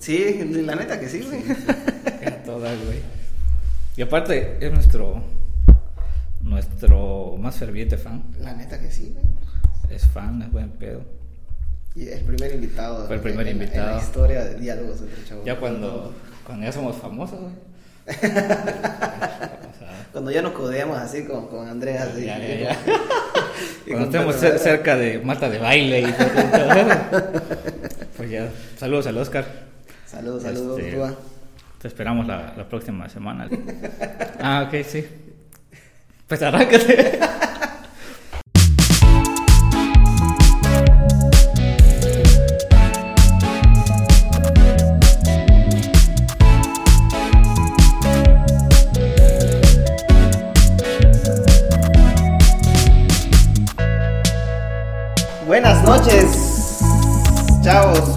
Sí, la neta que sí, güey. A todas, güey. Y aparte, es nuestro. Nuestro más ferviente fan. La neta que sí, güey. Es fan, es buen pedo. Y el primer invitado. Fue el primer en- en invitado. la historia de diálogos entre chavos. Ya cuando, cuando ya somos famosos, güey. Cuando ya nos codeamos así con, con Andrea. Así, Ya, ya, ya. Y Cuando estemos cer- cerca de Marta de baile y todo, todo. Pues ya, saludos al Oscar. Saludos, saludos, Este. Te esperamos la, la próxima semana. Ah, ok, sí. Pues arráncate.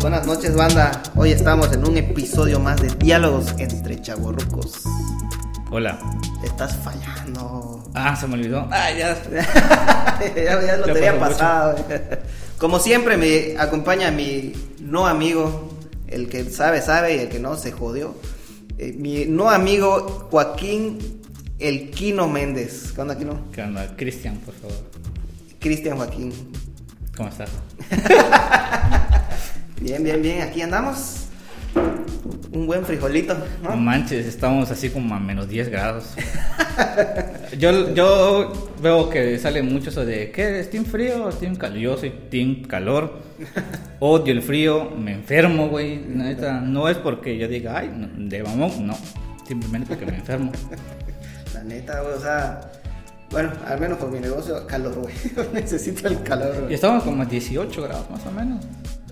Buenas noches, banda. Hoy estamos en un episodio más de diálogos entre chavorrucos. Hola. Estás fallando. Ah, se me olvidó. Ah, ya. ya, ya lo Ya tenía pasado. Como siempre me acompaña mi no amigo, el que sabe sabe y el que no se jodió. Eh, mi no amigo Joaquín El Quino Méndez. ¿Qué onda, Quino? ¿Qué onda? Cristian, por favor. Cristian Joaquín. ¿Cómo estás? Bien, bien, bien. Aquí andamos. Un buen frijolito, No ¿no? manches, estamos así como a menos 10 grados. Yo, yo veo que sale mucho eso de ¿qué es team frío team calor? Yo soy team calor. Odio el frío, me enfermo, güey. La Neta, no es porque yo diga, ay, de mamón, no. Simplemente porque me enfermo. La neta, güey, o sea. Bueno, al menos con mi negocio, calor, güey. Necesito el calor, Y güey. estamos como a 18 grados más o menos.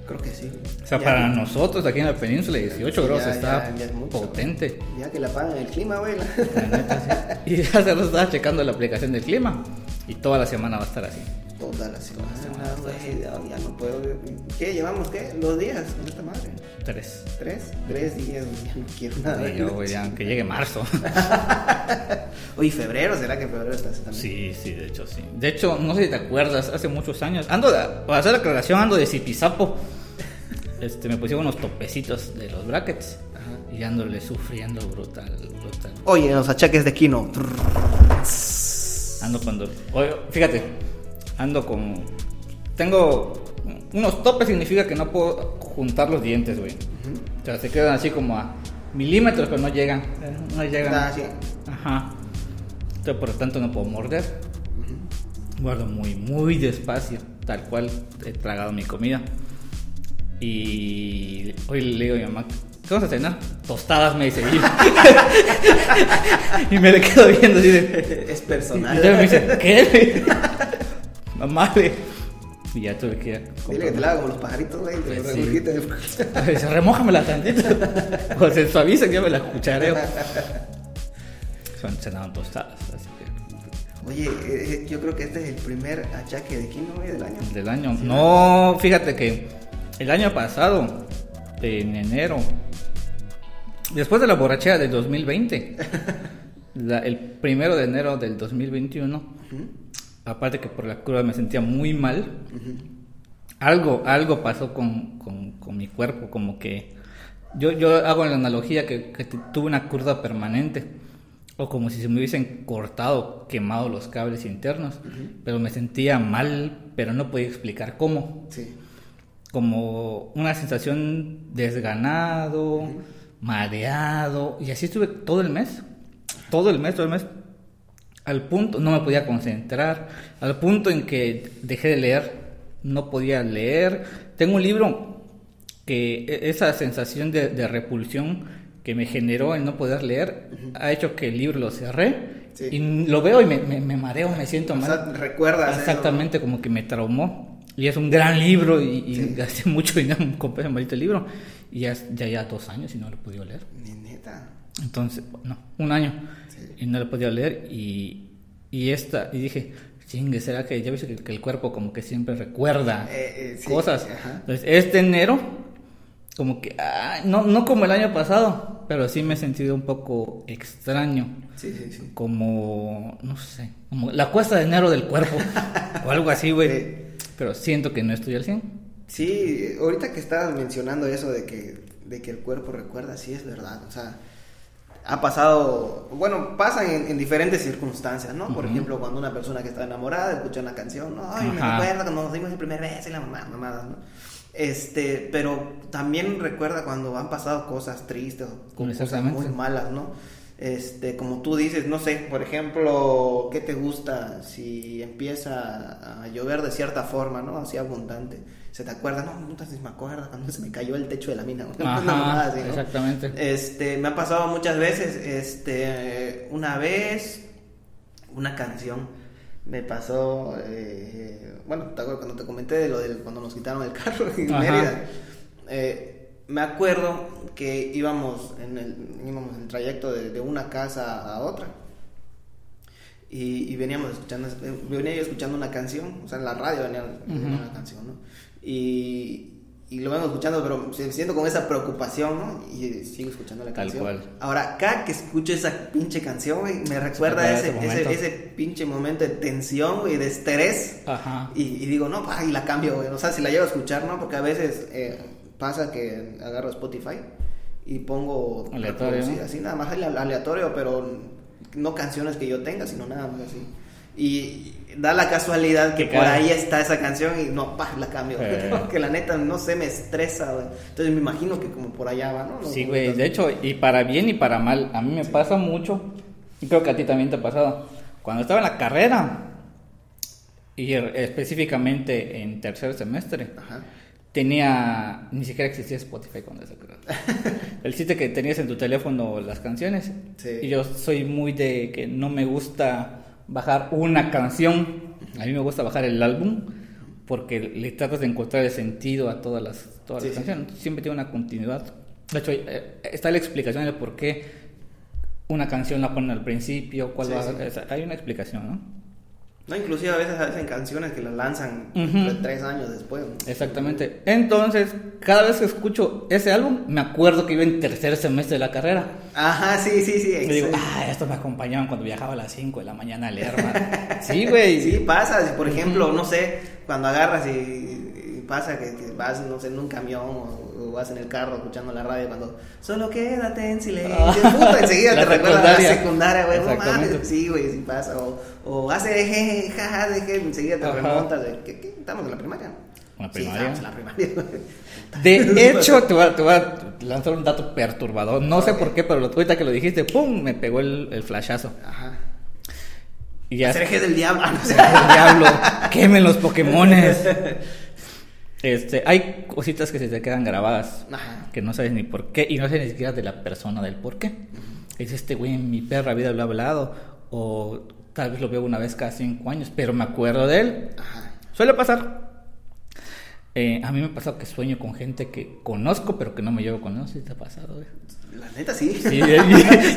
Creo que sí. O sea, Ya- para nosotros aquí en la península 18 Sí, grados ya- está ya- ya es mucho, potente. Ya que la pagan el clima, güey. neta, sí. Y ya se estaba checando la aplicación del clima. Y toda la semana va a estar así. Toda la semana, güey. Ya, ya no puedo. ¿Qué? ¿Llevamos qué? ¿Dos días con esta madre? Tres. ¿Tres? Tres días. Ya no quiero nada. Y yo, güey, ya, que llegue marzo. Oye, febrero, ¿será que febrero está así también? Sí, sí, de hecho, sí. De hecho, no sé si te acuerdas, hace muchos años, ando, de, para hacer la aclaración, ando de zipizapo. Este, me pusieron unos topecitos de los brackets. Y ándole sufriendo brutal, brutal. Oye, los achaques de Kino. Ando cuando. oye, fíjate, ando con. Tengo. Unos topes significa que no puedo juntar los dientes, güey. O sea, se quedan así como a milímetros, pero no llegan. No llegan. Ah, sí. Ajá. Entonces, por lo tanto, no puedo morder. Guardo muy, muy despacio, tal cual he tragado mi comida. Y hoy le digo a mi mamá, ¿qué vamos a cenar? Tostadas, me dice. Y, y me le quedo viendo así de... Es Y personal. entonces me dice, ¿qué? Mamá, le- Y ya tuve que ir a Dile que te la hago como los pajaritos, güey. Te Pues sí. regurgite. Dice, remójamela tantito. O se suaviza que yo me la cuchareo. Son cenaban tostadas, así que... Oye, eh, yo creo que este es el primer achaque de Kino, güey, del año. Del año. No, fíjate que el año pasado, en enero, después de la borrachera del 2020, la- el primero de enero del 2021, aparte que por la cruda me sentía muy mal, algo, algo pasó con, con- con mi cuerpo, como que yo, yo hago la analogía que, que tu- tuve una cruda permanente, o como si se me hubiesen cortado, quemado los cables internos, pero me sentía mal, pero no podía explicar cómo. Sí. Como una sensación desganado, mareado, y así estuve todo el mes, todo el mes, todo el mes, al punto, no me podía concentrar, al punto en que dejé de leer, no podía leer. Tengo un libro que e- esa sensación de, de repulsión que me generó el no poder leer ha hecho que el libro lo cerré Sí. y lo veo y me, me- me mareo, me siento O mal. sea, recuerdas eso, Exactamente, como que me traumó. Y es un gran libro y, y Sí. gasté mucho dinero en comprar ese maldito libro. Y ya, ya, ya dos años y no lo he podido leer. Ni neta. Entonces, no, un año. Sí. Y no lo he podido leer. Y, y esta, y dije, chingue, ¿será que ya viste que, que el cuerpo como que siempre recuerda Eh, eh, sí, cosas? ajá. Entonces, este enero, como que, ah, no, no como el año pasado, pero sí me he sentido un poco extraño Sí, sí, sí. como, no sé, como la cuesta de enero del cuerpo o algo así, güey. Pero siento que no estoy al 100. Sí, ahorita que estabas mencionando eso de que de que el cuerpo recuerda, sí es verdad. O sea, ha pasado, bueno, pasan en, diferentes circunstancias, ¿no? Por ejemplo, cuando una persona que está enamorada escucha una canción, ¿no? Ay, me recuerda cuando nos dimos el primer beso y la mamá, mamá, ¿no? Este, pero también recuerda cuando han pasado cosas tristes, cosas muy malas, ¿no? Este, como tú dices, no sé, por ejemplo, ¿qué te gusta si empieza a llover de cierta forma, ¿no? Así abundante. ¿Se te acuerda? No, no sé si me acuerdo cuando se me cayó el techo de la mina. Ajá, Exactamente. Este, me ha pasado muchas veces, este, una vez, una canción me pasó, eh, bueno, ¿te acuerdas cuando te comenté de lo de cuando nos quitaron el carro en Mérida? Eh, me acuerdo que íbamos en el, íbamos en el trayecto de, una casa a otra. Y, veníamos escuchando, venía yo escuchando una canción, o sea, en la radio venía una canción, ¿no? Y, y lo vengo escuchando, pero siento con esa preocupación, ¿no? Y sigo escuchando la canción. Tal cual. Ahora, cada que escucho esa pinche canción, me recuerda ese, ese, ese, pinche momento de tensión, y de estrés. Ajá. Y, digo, no, y la cambio, güey. O sea, si la llevo a escuchar, ¿no? Porque a veces eh, pasa que agarro Spotify y pongo aleatorio así nada más aleatorio pero no canciones que yo tenga sino nada más así. Y da la casualidad que por ahí está esa canción y no pa la cambio. Eh. que la neta no sé me estresa entonces me imagino que como por allá va no sí güey de hecho y para bien y para mal a mí me pasa mucho y creo que a ti también te ha pasado. Cuando estaba en la carrera y específicamente en tercer semestre Ajá tenía, ni siquiera existía Spotify cuando eso creo. El sitio que tenías en tu teléfono las canciones. Y yo soy muy de que no me gusta bajar una canción, a mí me gusta bajar el álbum porque le tratas de encontrar el sentido a todas las, todas las canciones. Siempre tiene una continuidad. De hecho, eh, está la explicación de por qué una canción la ponen al principio, cuál va a, hay una explicación, ¿no? No, inclusive a veces hacen canciones que las lanzan tres años después. Exactamente. Entonces, cada vez que escucho ese álbum, me acuerdo que iba en tercer semestre de la carrera. Ajá, sí, sí, sí. Y digo, ah, esto me acompañaban cuando viajaba a las 5 de la mañana a leer. sí, güey. Sí, pasa. Por ejemplo, no sé, cuando agarras y, pasa que, vas, no sé, en un camión o vas en el carro escuchando la radio cuando solo quédate en silencio. Ah, enseguida te recuerdas a la secundaria, güey. No sí, güey, sí pasa. O, o hace de jaja, de enseguida te remontas. ¿Qué, ¿Qué, Estamos en la primaria. ¿La primaria? Sí, en la primaria. De hecho, te voy, a, te voy, a, lanzar un dato perturbador. No sé por qué, pero ahorita que lo dijiste, ¡pum! Me pegó el, el flashazo. Ajá. Y ya. del diablo. del diablo. Quemen los Pokémones. Este, hay cositas que se te quedan grabadas, que no sabes ni por qué, y no sabes ni siquiera de la persona del por qué. Es este güey en mi perra vida lo ha hablado, o tal vez lo veo una vez cada cinco años, pero me acuerdo de él. Suele pasar. Eh, a mí me ha pasado que sueño con gente que conozco, pero que no me llevo con él. ¿Sí te ha pasado, güey? La neta sí. sí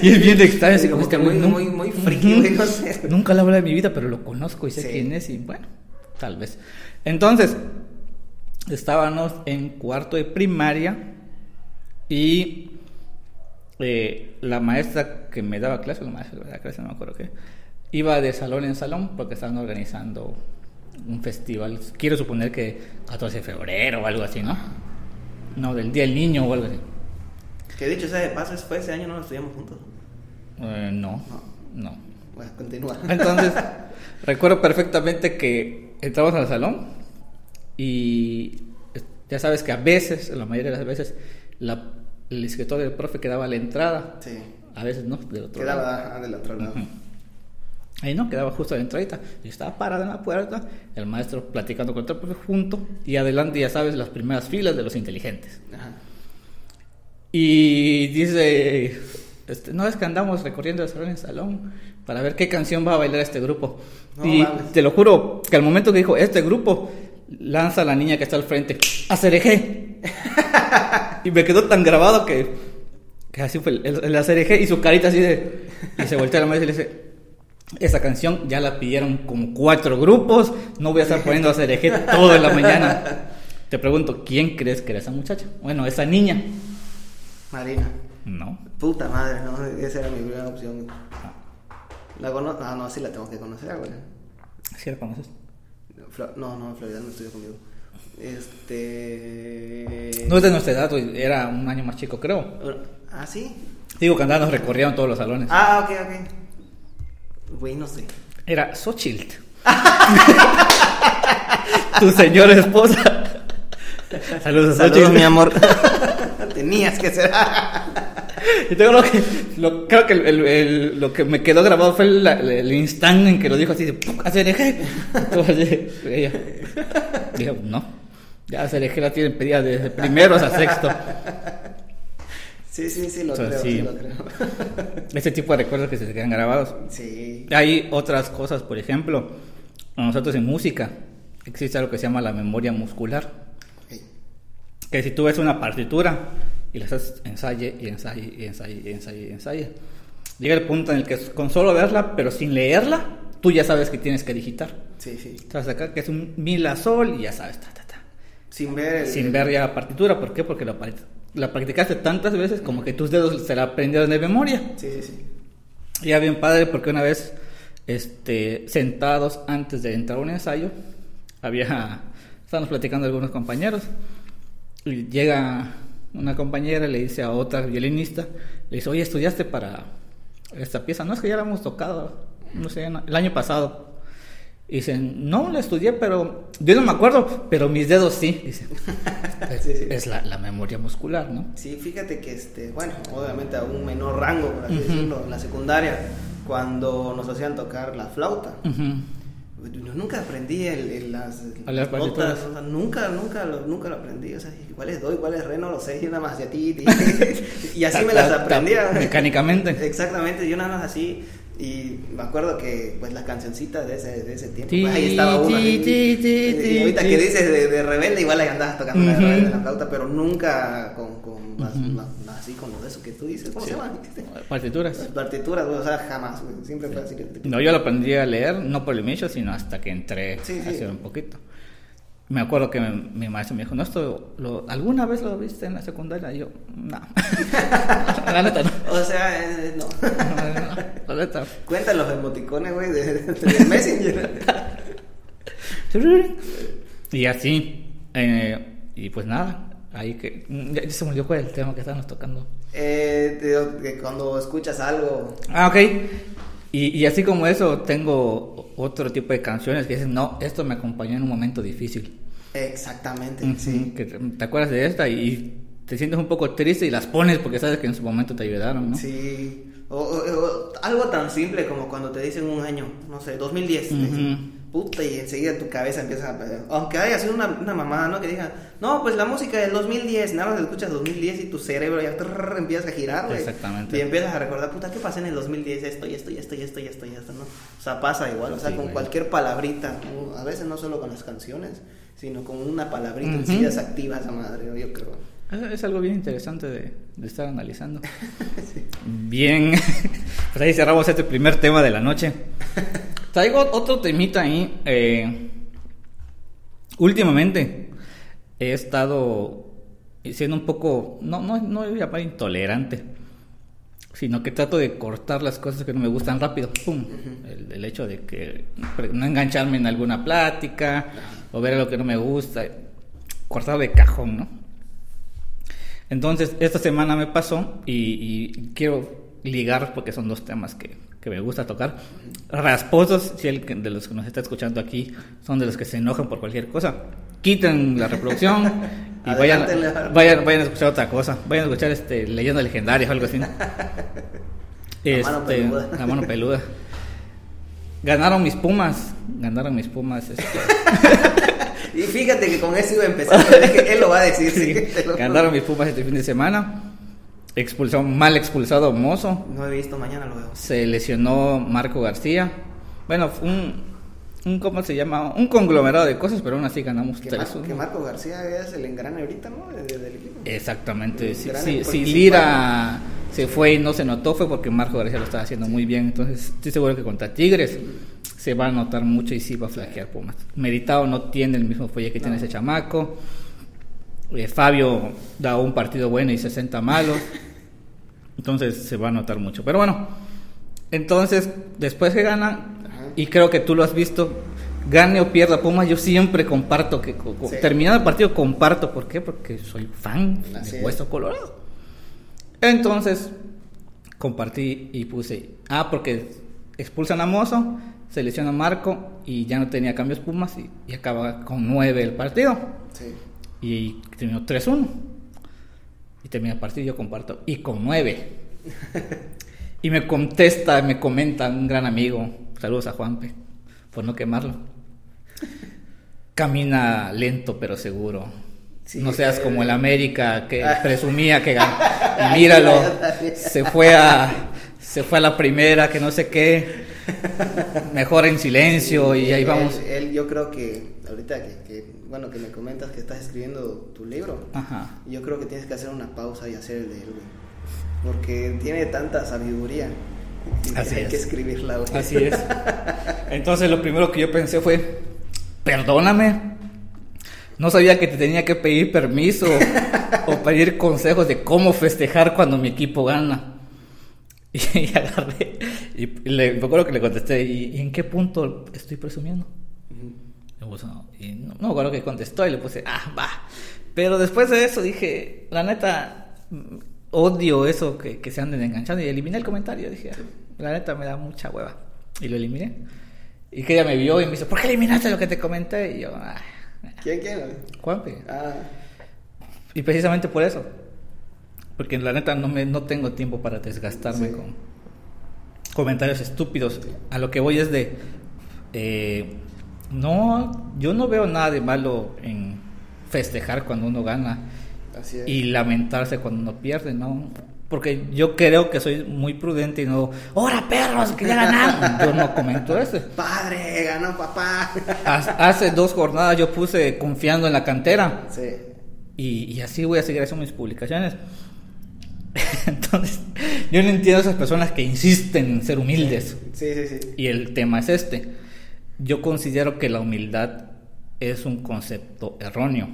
y, es bien extraño. Así como que muy, muy, muy friki, no sé. Nunca lo habla de mi vida, pero lo conozco y sé quién es, y bueno, tal vez. Entonces, estábamos en cuarto de primaria y eh, la maestra que me daba clase, la maestra de la clase, no me acuerdo qué, iba de salón en salón porque estaban organizando un festival, quiero suponer que 14 de febrero o algo así, ¿no? No, del Día del Niño o algo así. Que dicho sea de paso, fue ese año no lo estudiamos juntos. Eh, no, no, Bueno, continúa. Entonces, recuerdo perfectamente que entramos al salón y ya sabes que a veces, la mayoría de las veces, la, el escritorio del profe quedaba a la entrada. Sí. A veces no, del otro quedaba lado. Quedaba del otro lado. Ahí no, quedaba justo a la entradita. Yo estaba parado en la puerta, el maestro platicando con el profe junto, y adelante, ya sabes, las primeras filas de los inteligentes. Ajá. Y dice, este, no es que andamos recorriendo el salón en salón para ver qué canción va a bailar este grupo. y te lo juro que al momento que dijo este grupo, lanza a la niña que está al frente, a cereje. y me quedó tan grabado que, que así fue el, el, y su carita así de... Y se voltea a la maestra y le dice, esa canción ya la pidieron como cuatro grupos, no voy a estar poniendo a cereje toda la mañana. Te pregunto, ¿quién crees que era esa muchacha? Bueno, esa niña. Marina. No. Puta madre, no, esa era mi primera opción. ¿La conozco? Ah, no, sí la tengo que conocer, güey. ¿Sí la conoces? No, no, Florida no estudió conmigo. Este. No es de nuestra edad, era un año más chico, creo. ¿Ah, sí? Digo, que andaban, nos recorrieron todos los salones. Ah, ok, ok. Güey, no sé. Era Xochitl. tu señora esposa. Saludos a Saludos, mi amor. Tenías que ser. Y tengo lo que, lo- creo que el- el- el- lo que me quedó grabado fue el, instante en que lo dijo así de hacer eje. Entonces, ella dijo, no, ya hacer eje la tienen pedida desde primero hasta sexto. Sí, sí, sí, lo creo, sí. sí lo creo. Ese tipo de recuerdos que se quedan grabados. Sí. Hay otras cosas, por ejemplo, nosotros en música existe algo que se llama la memoria muscular. Ok. Que si tú ves una partitura y la estás ensaye y ensaye y ensaye y ensaye y ensaye, llega el punto en el que con solo verla, pero sin leerla, tú ya sabes que tienes que digitar. Sí, sí. Sabes acá que es un mi la sol y ya sabes, ta, ta, ta. Sin ver el. Sin ver ya la partitura, ¿por qué? Porque la, la practicaste tantas veces como que tus dedos se la aprendieron de memoria. Sí, sí, sí. Ya bien padre porque una vez este sentados antes de entrar a un ensayo había estábamos platicando algunos compañeros y llega una compañera le dice a otra violinista le dice oye estudiaste para esta pieza no es que ya la hemos tocado no sé el año pasado y dicen no la estudié pero yo no me acuerdo pero mis dedos sí dice es, Sí, sí. es la, la memoria muscular no Sí, fíjate que, este, bueno, obviamente a un menor rango, por así decirlo, en la secundaria, cuando nos hacían tocar la flauta. Ujú. Yo nunca aprendí el, el- las, A las notas, partituras. o sea, nunca, nunca, lo, nunca lo aprendí. O sea, cuál es do y cuál es re, no lo sé, y nada más de ti. y así me las aprendía. mecánicamente. Exactamente, yo nada más así. Y me acuerdo que, pues, las cancioncitas de ese, de ese tiempo, Ti, pues, ahí estaba una. y ahorita que dices de, de rebelde, igual ahí andabas tocando la Ujú. rebelde en la flauta, pero nunca con, con Ujú. la- así con lo de eso que tú dices. ¿Cómo Sí. se llama? Partituras. Partituras, o sea, jamás, Siempre fue así. que- No, yo lo aprendí a leer, no por el inicio, sino hasta que entré Sí, sí. hacer un poquito. Me acuerdo que mi, mi maestro me dijo, ¿no esto lo, alguna vez lo viste en la secundaria? Y yo, no. la neta no. O sea, eh, no. La neta. Cuentan los emoticones, güey, de, de- de Messenger. Y así. eh, y pues nada, ahí que... Ya, ya se me olvidó cuál es el tema que estábamos tocando. Eh, de cuando escuchas algo. Ah, ok. Y, y así como eso, tengo otro tipo de canciones que dicen, no, esto me acompañó en un momento difícil. Exactamente, Ujú, sí. Que te, te acuerdas de esta y te sientes un poco triste y las pones porque sabes que en su momento te ayudaron, ¿no? Sí. O, o- o algo tan simple como cuando te dicen un año, no sé, 2010. te dicen, Ujú. Puta, y enseguida tu cabeza empieza a... Aunque haya sido una, una mamada, ¿no? Que diga, no, pues la música del 2010, nada más escuchas 2010 y tu cerebro ya trrr, empieza a girar, güey. Exactamente. Y empiezas a recordar, puta, ¿qué pasó en el 2010? Esto y esto y esto y esto y esto y esto, ¿no? O sea, pasa igual, o sea, Sí, con güey. cualquier palabrita, a veces no solo con las canciones, sino con una palabrita, Ujú. enseguida se activa esa madre, yo creo. Es, algo bien interesante de, de estar analizando. Bien, pues ahí cerramos este primer tema de la noche. Traigo otro temita ahí. eh, últimamente he estado siendo un poco, no, no, no voy a llamar intolerante, sino que trato de cortar las cosas que no me gustan rápido. ¡Pum! el, el hecho de que no engancharme en alguna plática o ver algo que no me gusta, cortar de cajón, ¿no? Entonces, esta semana me pasó y, y quiero ligar porque son dos temas que, que me gusta tocar. Rasposos, si el de los que nos está escuchando aquí son de los que se enojan por cualquier cosa, quiten la reproducción y vayan, vayan, vayan a escuchar otra cosa. Vayan a escuchar este, leyendas legendarias o algo así. ¿no? La mano Este, peluda. la mano peluda. Ganaron mis pumas. Ganaron mis pumas. este, Y fíjate que con eso iba a empezar, él lo va a decir. sí, lo. Ganaron mis pumas este fin de semana. Expulsó, mal expulsado Mozo. No he visto, mañana lo veo. Se lesionó Marco García. Bueno, un, un ¿cómo se llama? Un conglomerado de cosas, pero aún así ganamos Que, 3 Mar- que Marco García es el engrane ahorita, ¿no? Equipo. Exactamente. Si, si principal. Lira se fue y no se notó fue porque Marco García lo estaba haciendo muy bien. Entonces estoy seguro que contra Tigres se va a notar mucho y sí va a flaquear Pumas. Meritado no tiene el mismo fuelle que tiene ese chamaco. Eh, Fabio da un partido bueno y 60 malos. Entonces se va a notar mucho. Pero bueno, entonces después que ganan, Ajá. y creo que tú lo has visto, gane o pierda Pumas, yo siempre comparto que Sí. terminado el partido comparto, ¿por qué? Porque soy fan Así de es. Hueso Colorado. Entonces, compartí y puse, ah, porque expulsan a Mozo, se lesiona a Marco y ya no tenía cambios Pumas y, y acaba con 9 el partido. Sí. Y terminó 3-1. Y termina el partido, yo comparto. Y con 9. y me contesta, me comenta un gran amigo. Saludos a Juanpe, por no quemarlo. Camina lento pero seguro. Sí, no seas eh. como el América que presumía que ganó. Y míralo, se fue a se fue a la primera, que no sé qué. Mejor en silencio y ahí vamos. Él, yo creo que, ahorita que, que, bueno, que me comentas que estás escribiendo tu libro, Ajá. yo creo que tienes que hacer una pausa y hacer el de él, güey. Porque tiene tanta sabiduría. y Así hay es. que escribirla, güey. Así es. Entonces lo primero que yo pensé fue, perdóname. No sabía que te tenía que pedir permiso o pedir consejos de cómo festejar cuando mi equipo gana. Y agarré y le, me acuerdo que le contesté, ¿y, y en qué punto estoy presumiendo? Ujú. Me puso, y no, no me acuerdo que contestó y le puse, ah, va. Pero después de eso dije, la neta, mm, odio eso que, que se anden enganchando y eliminé el comentario. Dije, "Ah, la neta me da mucha hueva. Y lo eliminé. Y que ella me vio y me dice, ¿por qué eliminaste lo que te comenté? Y yo, ah, ¿Quién, quién? Juanpi. Ah, Y precisamente por eso. Porque la neta no, me, no tengo tiempo para desgastarme Sí. con comentarios estúpidos. A lo que voy es de... eh, no, yo no veo nada de malo en festejar cuando uno gana así es. y lamentarse cuando uno pierde, ¿no? Porque yo creo que soy muy prudente y no, ¡Hora perros, que ya ganaron! Yo no comento eso. Padre, ganó papá. Hace dos jornadas yo puse confiando en la cantera. sí. Y, y así voy a seguir haciendo mis publicaciones. Entonces, yo no entiendo a esas personas que insisten en ser humildes. Sí, sí, sí. Y el tema es este. Yo considero que la humildad es un concepto erróneo.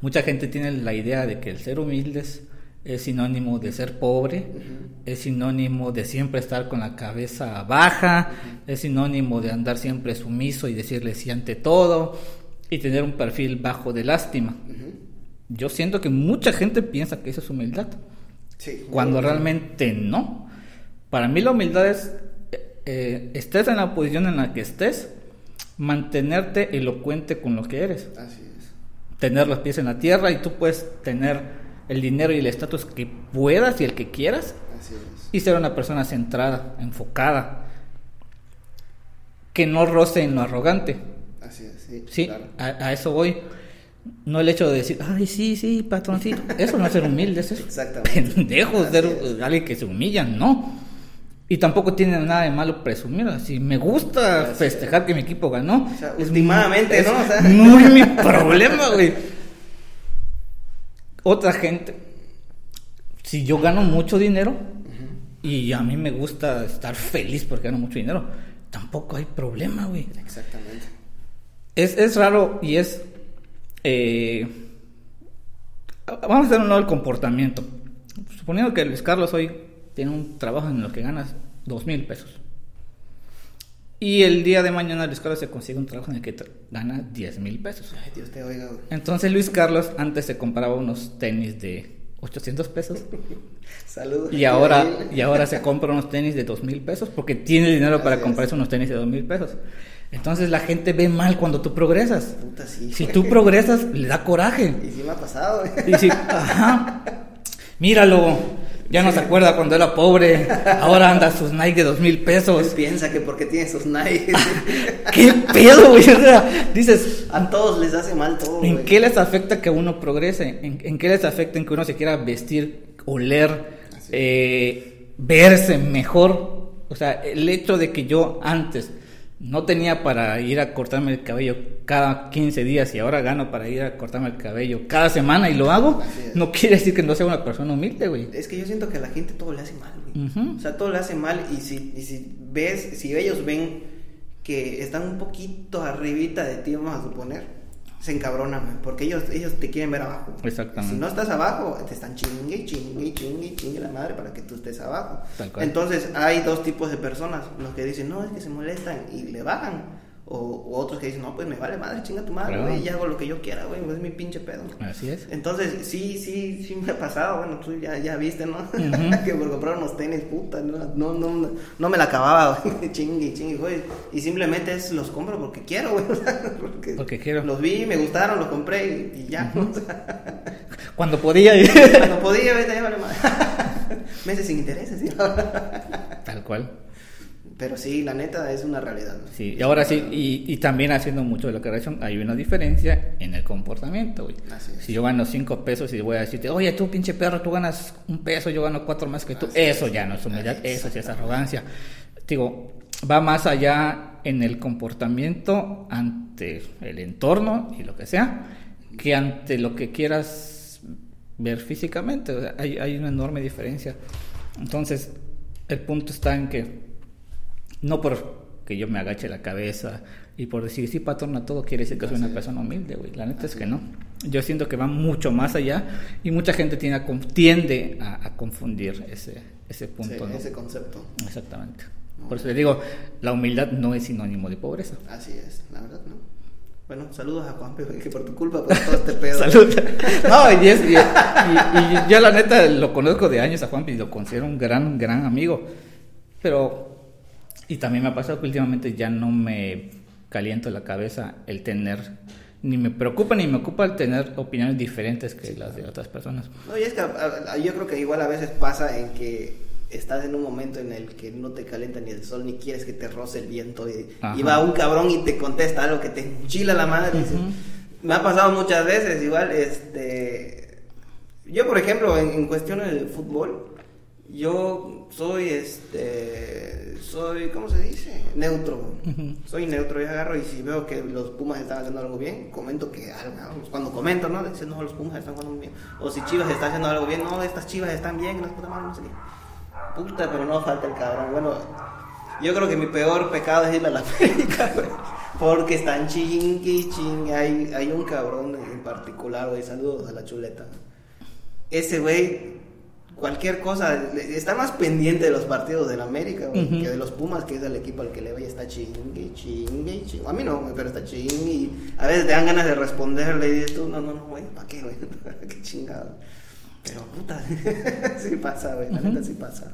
Mucha gente tiene la idea de que el ser humildes es sinónimo de ser pobre, es sinónimo de siempre estar con la cabeza baja, es sinónimo de andar siempre sumiso y decirle sí ante todo y tener un perfil bajo de lástima. Yo siento que mucha gente piensa que eso es humildad, Sí. cuando realmente no. Para mí la humildad es, eh, eh, estés en la posición en la que estés, mantenerte elocuente con lo que eres, Así es. tener los pies en la tierra y tú puedes tener el dinero y el estatus que puedas y el que quieras Así es. y ser una persona centrada, enfocada, que no roce en lo arrogante. Así es, sí. Sí, claro. a, a eso voy. No el hecho de decir, ay, sí, sí, patroncito. Eso no es ser humilde, eso es Exactamente. pendejo, ser es. alguien que se humilla, no. Y tampoco tiene nada de malo presumir. Si me gusta Así es. festejar que mi equipo ganó, O sea, es últimamente, ¿no? O sea. muy mi problema, güey. Otra gente, si yo gano mucho dinero y a mí me gusta estar feliz porque gano mucho dinero, tampoco hay problema, güey. Exactamente. Es, es raro y es... eh, vamos a hacer un lado el comportamiento. Suponiendo que Luis Carlos hoy tiene un trabajo en el que ganas dos mil pesos. Y el día de mañana Luis Carlos se consigue un trabajo en el que gana 10 mil pesos. Ay, Dios te oiga. Entonces Luis Carlos antes se compraba unos tenis de 800 pesos Saludos. y ahora, y ahora se compra unos tenis de dos mil pesos porque tiene dinero para Así es. comprarse unos tenis de dos mil pesos. Entonces la gente ve mal cuando tú progresas. Puta, sí. Si tú progresas, le da coraje. Y sí me ha pasado. Y si, ajá, míralo, ya no se acuerda cuando era pobre, ahora anda sus Nike de dos mil pesos. piensa que porque tiene sus Nike. ¿Qué pedo, güey? Dices, A todos les hace mal todo, ¿en güey. qué les afecta que uno progrese? ¿En, en qué les afecta en que uno se quiera vestir, oler, eh, verse mejor? O sea, el hecho de que yo antes no tenía para ir a cortarme el cabello cada 15 días y ahora gano para ir a cortarme el cabello cada semana y lo hago, no quiere decir que no sea una persona humilde, güey. Es que yo siento que a la gente todo le hace mal, güey. O sea, todo le hace mal y si, y si ves, si ellos ven que están un poquito arribita de ti, vamos a suponer, se encabronan, güey, porque ellos, ellos te quieren ver abajo. Exactamente. Si no estás abajo, te están chingue, chingue, chingue, chingue la madre para que tú estés abajo. Entonces, hay dos tipos de personas, los que dicen, no, es que se molestan y le bajan. O, o otros que dicen, no, pues me vale madre, chinga tu madre, güey, y hago lo que yo quiera, güey, es mi pinche pedo. Así es. Entonces, sí, sí, sí me ha pasado, bueno, tú ya, ya viste, ¿no? Que por comprar unos tenis, puta, no, no, no, no me la acababa, güey, chingue, chingue, güey. Y simplemente es, los compro porque quiero, güey, porque, Porque quiero. Los vi, me gustaron, los compré y, y ya. Cuando podía. Cuando podía, vete, ya vale madre. Meses sin intereses, ¿sí? Tal cual. Pero sí, la neta es una realidad. ¿no? Sí, y ahora sí, y, y también haciendo mucho de la corrección, hay una diferencia en el comportamiento, güey. Así es. Si yo gano cinco pesos y voy a decirte, oye, tú pinche perro, tú ganas un peso, yo gano cuatro más que tú, Así eso ya no es humildad, eso sí es arrogancia. Digo, va más allá en el comportamiento ante el entorno y lo que sea, que ante lo que quieras ver físicamente. O sea, hay, hay una enorme diferencia. Entonces, el punto está en que no por que yo me agache la cabeza y por decir sí patrona todo quiere decir que soy una persona humilde, güey. La neta es que no. Yo siento que va mucho más allá y mucha gente tiene a tiende a, a confundir ese, ese punto, Sí, ¿no? Ese concepto. Exactamente. Por eso le digo, la humildad no es sinónimo de pobreza. Así es, la verdad, ¿no? Bueno, saludos a Juan, que por tu culpa, por todo este pedo. Salud. No, y, es- y- y- y yo la neta lo conozco de años a Juan y lo considero un gran, gran amigo. Pero, y también me ha pasado que últimamente ya no me caliento la cabeza el tener, ni me preocupa ni me ocupa el tener opiniones diferentes que las de otras personas. No, y es que a- a- yo creo que igual a veces pasa en que estás en un momento en el que no te calienta ni el sol ni quieres que te roce el viento y, va un cabrón y te contesta algo que te enchila la madre. Me ha pasado muchas veces igual, este... Yo, por ejemplo, en, en cuestiones del fútbol, yo soy, este... Soy, ¿cómo se dice? Neutro. Ujú. Soy neutro y agarro y si veo que los Pumas están haciendo algo bien, comento que algo, ¿no? cuando comento, ¿no? Dicen, no, los Pumas están jugando bien. O si Chivas está haciendo algo bien, no, estas Chivas están bien, las puta madre, no sé qué. Puta, pero no falta el cabrón. Bueno, yo creo que mi peor pecado es ir a la América, güey. Porque están chingue y chingue. Hay, hay un cabrón en particular, güey. Saludos a la chuleta. Ese güey, cualquier cosa, está más pendiente de los partidos del América, güey, Ujú. que de los Pumas, que es el equipo al que le vaya, está chingue, chingue, chingue. A mí no, güey, pero está chingue. Y a veces te dan ganas de responderle y dices tú, no, no, no, güey, ¿para qué, güey? qué chingado. Pero puta, sí pasa, güey, la neta sí pasa.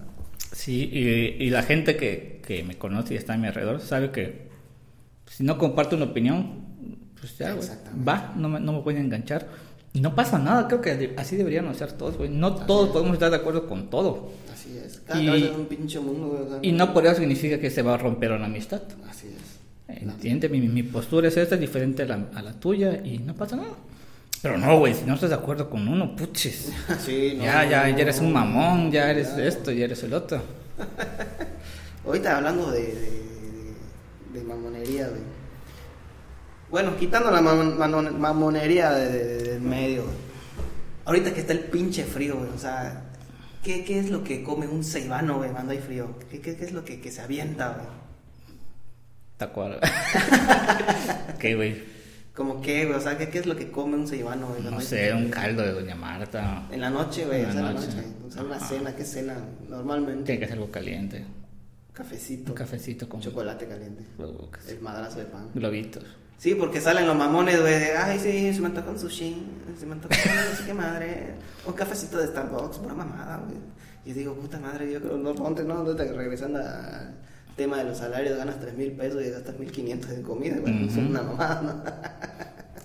Sí, y, y la gente que, que me conoce y está a mi alrededor sabe que si no comparto una opinión, pues ya, güey, va, no me, no me pueden enganchar. No pasa nada, creo que así deberían ser todos, güey. No todos podemos estar de acuerdo con todo. Así es. Cada Y- es un pinche mundo, sea, Y no por eso significa que se va a romper una amistad. Así es. Entiende, mi, mi postura es esta, es diferente a la, a la tuya y no pasa nada. Pero no, güey, si no estás de acuerdo con uno, puches. Sí, no, ya, ya, no, ya eres un mamón, ya eres esto, ya eres el otro. Ahorita hablando de, de, de mamonería, güey. Bueno, quitando la mamonería de, de- de- del medio. Ahorita que está el pinche frío, güey. O sea, ¿qué, qué es lo que come un ceibano, güey, cuando hay frío? ¿Qué, qué, qué es lo que, que se avienta, güey? Tacuara. ¿Qué, güey? Como qué, güey, o sea, ¿qué, qué es lo que come un ceibano, güey? No sé, un caldo de Doña Marta. En la noche, güey, En la noche. noche. O sea, una cena, ¿qué cena? Normalmente. Tiene que ser algo caliente. Cafecito. Un cafecito con Chocolate caliente. El madrazo de pan. globitos. Sí, porque salen los mamones, güey, de, ay, sí, se me antoja un sushi, se me antoja no sé qué madre, un cafecito de Starbucks, pura mamada, güey. Y digo, puta madre, yo creo, no, ponte, no, ahorita regresando al tema de los salarios, ganas 3 mil pesos y gastas 1500 en comida, güey, es una mamada, ¿no?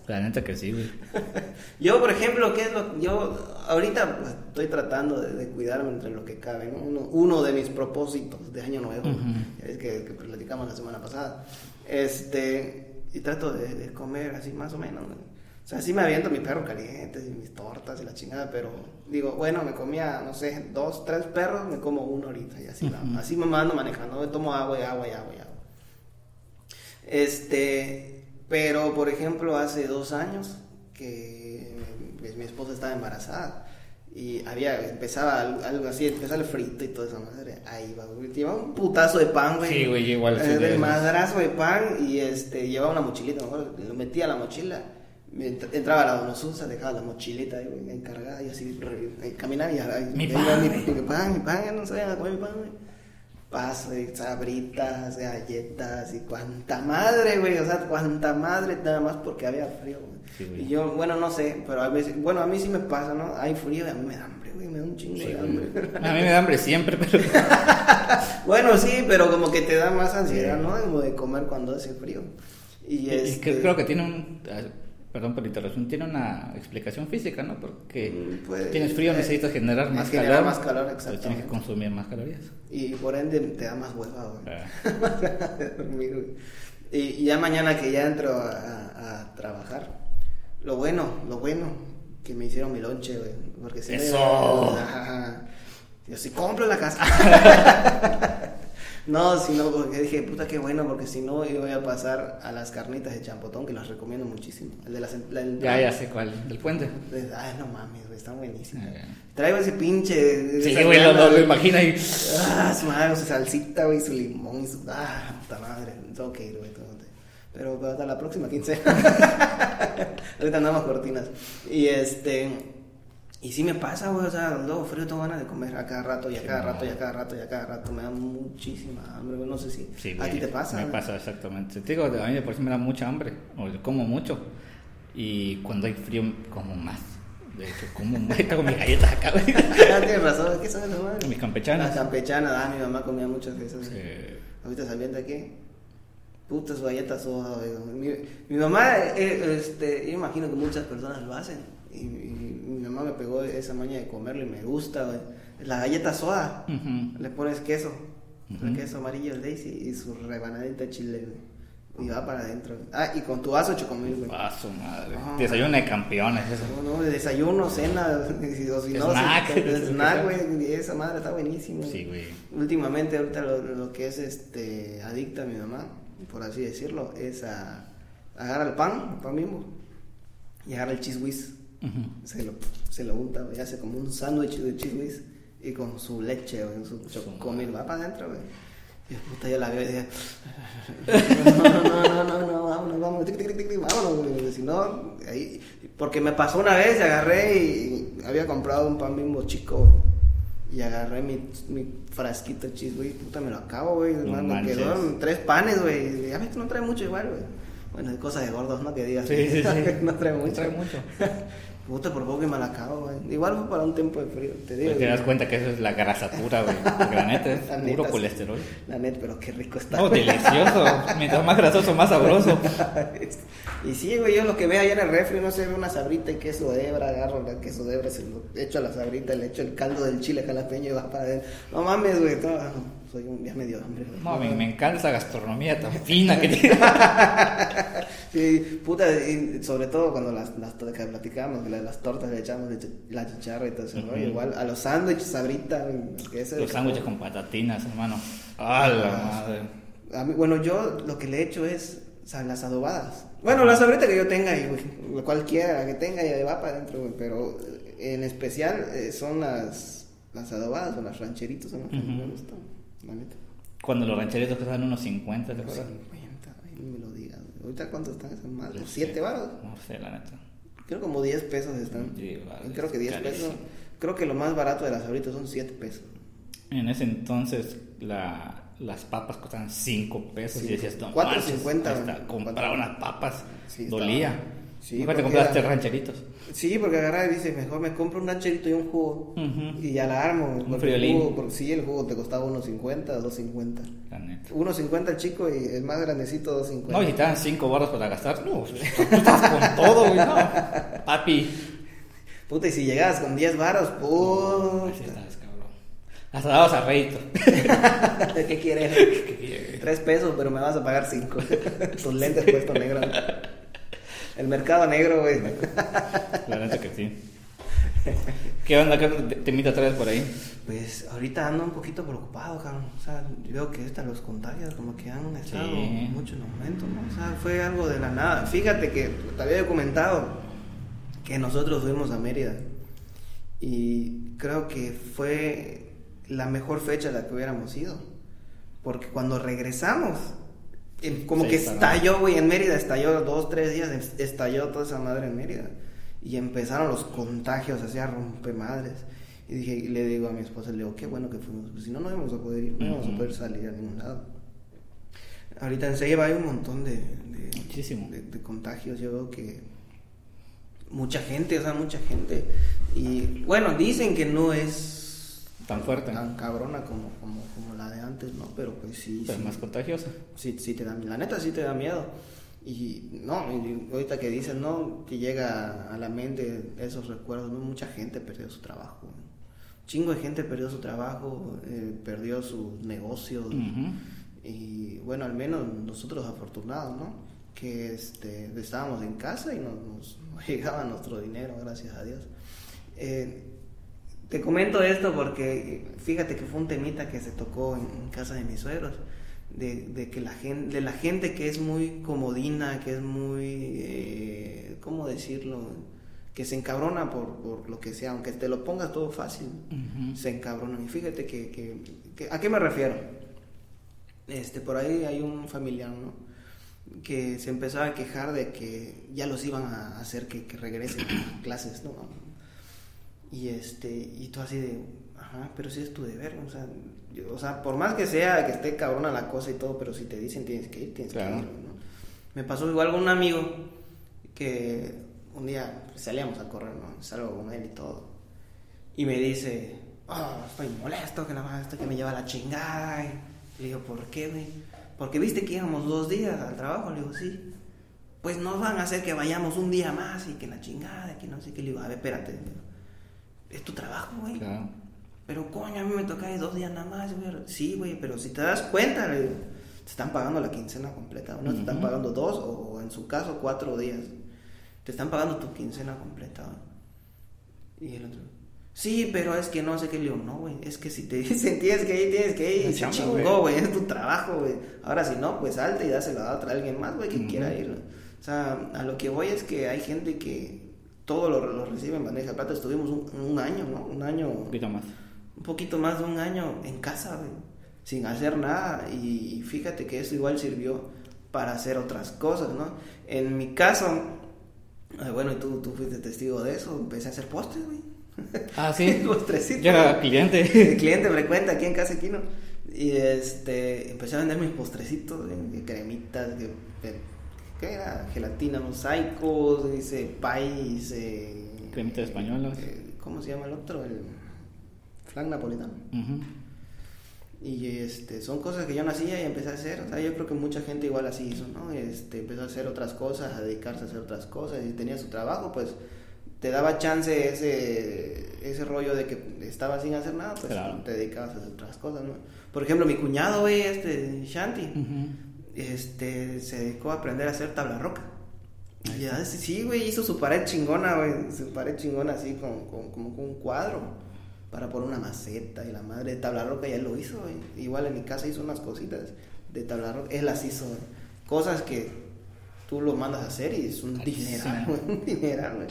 La neta que sí, güey. Yo, por ejemplo, ¿qué es lo yo ahorita pues, estoy tratando de, de cuidarme entre lo que cabe, ¿no? Uno, uno de mis propósitos de año nuevo, que platicamos la semana pasada, este, y trato de, de comer así más o menos, ¿no? O sea, sí me aviento mi perro caliente y mis tortas y la chingada, pero digo, bueno, me comía, no sé, dos, tres perros, me como uno ahorita y así, va. Ujú. así me ando manejando, me tomo agua y agua y agua y agua. Este, pero por ejemplo, hace dos años que mi, mi esposa estaba embarazada y había, empezaba al- algo así, empezaba el frito y toda esa madre. Ahí va, güey. Llevaba un putazo de pan, güey. Sí, güey, igual, Eh, esos. madrazo de pan y este, llevaba una mochilita, mejor lo metía a la mochila. entraba la Donosusa, dejaba la mochileta ahí, güey, encargada y así ahí caminaba y ahí, Mi pan. mi, mi pan, mi pan, ya no sabían a comer mi pan, güey. Paso, y sabritas, galletas y cuanta madre, güey, o sea, cuanta madre, nada más porque había frío, güey. Sí, y yo, bueno, no sé, pero a veces, bueno, a mí sí me pasa, ¿no? Hay frío y a mí me da hambre, güey, me da un chingo Sí, de hambre. A mí me da hambre siempre, pero. Bueno, sí, pero como que te da más ansiedad, ¿no? Como de comer cuando hace frío. Y, Y- y este, que creo que tiene un. ah, Perdón por la interrupción, tiene una explicación física, ¿no? Porque Mm, puede- tienes frío, eh, necesitas generar más generar calor. más calor, entonces Tienes que consumir más calorías. Y por ende te da más hueva, güey. Ah, y, y ya mañana que ya entro a trabajar, lo bueno, lo bueno, que me hicieron mi lonche, güey. Porque si no, ¡Eso! yo- sí compro la casa. no, sino porque dije, puta, qué bueno, porque si no, yo voy a pasar a las carnitas de champotón, que las recomiendo muchísimo. El de las, la- el- ya, ya sé cuál, del puente. Ay, no mames, güey, están buenísimos. Ya. Traigo ese pinche. Sí, güey, lo, lo, imagina y. Ah, su madre, su salsita, güey, su limón y su. Ah, puta madre. Tengo que ir, güey. Pero hasta la próxima quincena. Ahorita andamos cortinas. Y este. Y sí me pasa, güey. O sea, luego frío tengo ganas de comer a cada rato y a cada no. rato y a cada rato y a cada rato. Me da muchísima hambre, güey. No sé si. Sí, a ti te pasa. Me güey? pasa exactamente. Te digo, a mí de por sí me da mucha hambre, o como mucho. Y cuando hay frío, como más. De hecho, como más. Tengo mis galletas acá, güey. Ah, tienes razón. ¿Qué son esas madres? Mis campechanas. Las campechanas. Ah, mi mamá comía muchas de esas. Sí. Ahorita saliendo aquí. Puta su galleta soda. Mi, mi mamá, eh, este, yo imagino que muchas personas lo hacen. Y, y mi mamá me pegó esa maña de comerlo y me gusta, güey. La galleta soda. Ujú. Le pones queso. El Ujú. queso amarillo, el Daisy, y su rebanadita de chile, güey. Y va para adentro. Ah, y con tu vaso chocomil, güey. Su madre. Ah. Desayuno de campeones, eso. No, no, de desayuno, cena, o si no, Snack. snack, güey. Esa madre está buenísima. Sí, güey. Últimamente, ahorita lo, lo que es este adicta a mi mamá, por así decirlo, es a agarra el pan, el pan mismo, y agarra el cheese whiz, se lo, se lo unta, y hace como un sándwich de cheese whiz, y con su leche, güey, su chocomil, va para adentro, güey. Y puta, yo la veo y dije, no, no, no, no, no, vámonos, vámonos, tic, tic, tic, tic, vámonos, güey, porque si no, ahí, porque me pasó una vez, agarré y había comprado un pan bimbo chico. Y agarré mi, mi frasquito de cheese, güey. Puta, me lo acabo, güey. No me quedaron tres panes, güey. Ya ves que no trae mucho igual, güey. Bueno, es cosa de gordos, ¿no? Que digas. Sí, sí, sí. no trae mucho. Trae mucho. Puta, por poco y me la acabo, güey. Igual fue para un tiempo de frío, te digo. Pues te das güey. cuenta que eso es la grasa pura, güey. Porque la neta es La puro sí. colesterol. La neta, pero qué rico está. No, güey. delicioso. Mientras más grasoso, más sabroso. y sí, güey, yo lo que veo allá en el refri, no sé, una sabrita y queso de hebra, agarro el queso de hebra, se lo echo a la sabrita, le echo el caldo del chile jalapeño y va para adentro. No mames, güey, todo- soy un, ya me dio hambre. güey. No, me, me encanta esa gastronomía tan fina que tiene. Puta, y sobre todo cuando las, las que platicamos, que la- las tortas le echamos de la chicharra y todo eso, ¿no? Ujú. Igual a los sándwiches, que ese- Los sándwiches con patatinas, hermano. ¡A la madre! A mí- bueno, yo lo que le echo es o sea, las adobadas. Bueno, la sabrita que yo tenga, y, güey, cualquiera que tenga, ya va para adentro, güey, pero en especial eh, son las, las adobadas o las rancheritos, son las que Ujú. me gustan, la neta. Cuando los rancheritos costaban unos 50, ¿te acuerdas? 50, güey, no me lo. ¿Ahorita cuánto están esas madres? Sé. ¿Siete baros? No sé, la neta. Creo como 10 pesos están. Sí, vale, Creo que 10 pesos. Creo que lo más barato de las ahorita son 7 pesos. En ese entonces la, las papas costaban 5 pesos y Cinco. decías, cincuenta, hasta güey. comprar Cuatro. unas papas Sí, dolía. estaba- Sí, Nunca te porque compraste era- rancheritos. Sí, porque agarra y dice, mejor me compro un rancherito y un jugo. Ujú. Y ya la armo. Un porque el friolín. jugo- porque sí, el jugo te costaba 1.50, 2.50. La neta. 1.50 el chico y el más grandecito 2.50. No, y si te dan 5 barros para gastar, no, tú estás con todo, güey, no. Papi. Puta, y si llegabas con 10 varos, puta. Así estás, cabrón. Hasta dabas a rédito. ¿Qué quieres? quieres? 3 pesos, pero me vas a pagar 5. Tus lentes puestos negros. El mercado negro, güey. La neta que sí. ¿Qué onda? ¿Qué onda? te, te invito otra vez por ahí? Pues ahorita ando un poquito preocupado, cabrón. O sea, yo veo que esta, los contagios como que han estado Sí. mucho en aumento, ¿no? O sea, fue algo de la nada. Fíjate que te había comentado que nosotros fuimos a Mérida y creo que fue la mejor fecha a la que hubiéramos ido. Porque cuando regresamos, como Sí, que estalló, güey, en Mérida, estalló dos, tres días, estalló toda esa madre en Mérida. Y empezaron los contagios, así a romper madres. Y dije, y le digo a mi esposa, le digo, qué bueno que fuimos, pues si no, no íbamos a poder ir, no íbamos a poder salir a ningún lado. Ahorita en Ceiba hay un montón de, de, Muchísimo. de- de contagios, yo veo que mucha gente, o sea, mucha gente. Y bueno, dicen que no es Tan fuerte. tan cabrona como, como, como la de antes, ¿no? Pero pues sí, Pero sí, más contagiosa. sí, sí te da, la neta sí te da miedo. Y no, y ahorita que dices, ¿no? Que llega a la mente esos recuerdos, ¿no? Mucha gente perdió su trabajo. Chingo de gente perdió su trabajo, eh, perdió sus negocios. Y bueno, al menos nosotros afortunados, ¿no? Que este, estábamos en casa y nos llegaba nuestro dinero, gracias a Dios. Eh, te comento esto porque fíjate que fue un temita que se tocó en, en casa de mis suegros. De, de que la gente, de la gente que es muy comodina, que es muy, eh, ¿cómo decirlo? Que se encabrona por, por lo que sea, aunque te lo pongas todo fácil, se encabronan. Y fíjate que, que- que- ¿a qué me refiero? Este, por ahí hay un familiar, ¿no? Que se empezaba a quejar de que ya los iban a hacer que, que regresen a clases, ¿no? Y este, y tú así de, ajá, pero sí es tu deber, o sea, yo- o sea, por más que sea que esté cabrona la cosa y todo, pero si te dicen tienes que ir, tienes Claro. que ir, ¿no? Me pasó igual con un amigo que un día salíamos a correr, ¿no? Salgo con él y todo. Y me dice, oh, estoy molesto, que la madre esto que me lleva la chingada. Y le digo, ¿por qué, güey? Porque viste que íbamos dos días al trabajo. Le digo, sí. Pues nos van a hacer que vayamos un día más y que la chingada, que no sé qué. Le digo, a ver, espérate. Es tu trabajo, güey. Claro. Pero coño, a mí me toca ir dos días nada más, güey. Sí, güey, pero si te das cuenta, digo, te están pagando la quincena completa. No te están pagando dos, o en su caso, cuatro días. Te están pagando tu quincena completa, güey. Y el otro, sí, pero es que no sé qué. Le digo, no, güey, es que si te dicen tienes que ir, tienes que ir. Se chingó, güey, es tu trabajo, güey. Ahora si no, pues salte y dáselo a otra alguien más, güey, que quiera ir. güey. O sea, a lo que voy es que hay gente que todo lo, lo recibe en bandeja de plata. Estuvimos un, un año, ¿no? Un año Un poquito más. un poquito más de un año en casa, güey, sin hacer nada. Y fíjate que eso igual sirvió para hacer otras cosas, ¿no? En mi caso, bueno, y tú, tú fuiste testigo de eso, empecé a hacer postres, güey. Ah, sí. Postrecitos. Yo era El cliente. cliente frecuente aquí en Casa Quino. Y este, empecé a vender mis postrecitos, cremitas, ¿qué era? Gelatina, mosaicos, dice país, eh, Cremitas españolas. eh, ¿Cómo se llama el otro? El flan napolitano. Ujú. Y este, son cosas que yo no hacía y empecé a hacer. O sea, yo creo que mucha gente igual así hizo, ¿no? Este, empezó a hacer otras cosas, a dedicarse a hacer otras cosas. Y tenía su trabajo, pues te daba chance ese, ese rollo de que estabas sin hacer nada, pues Claro. te dedicabas a hacer otras cosas, ¿no? Por ejemplo, mi cuñado, güey, este, Shanti. Este, se dedicó a aprender a hacer tabla roca. Y ya, sí, güey, hizo su pared chingona, güey, su pared chingona así con, con- como con un cuadro para poner una maceta y la madre de tabla roca ya él lo hizo, güey. Igual en mi casa hizo unas cositas de tabla roca, él las hizo, güey. Cosas que tú lo mandas a hacer y es un dineral, güey, un dineral, güey.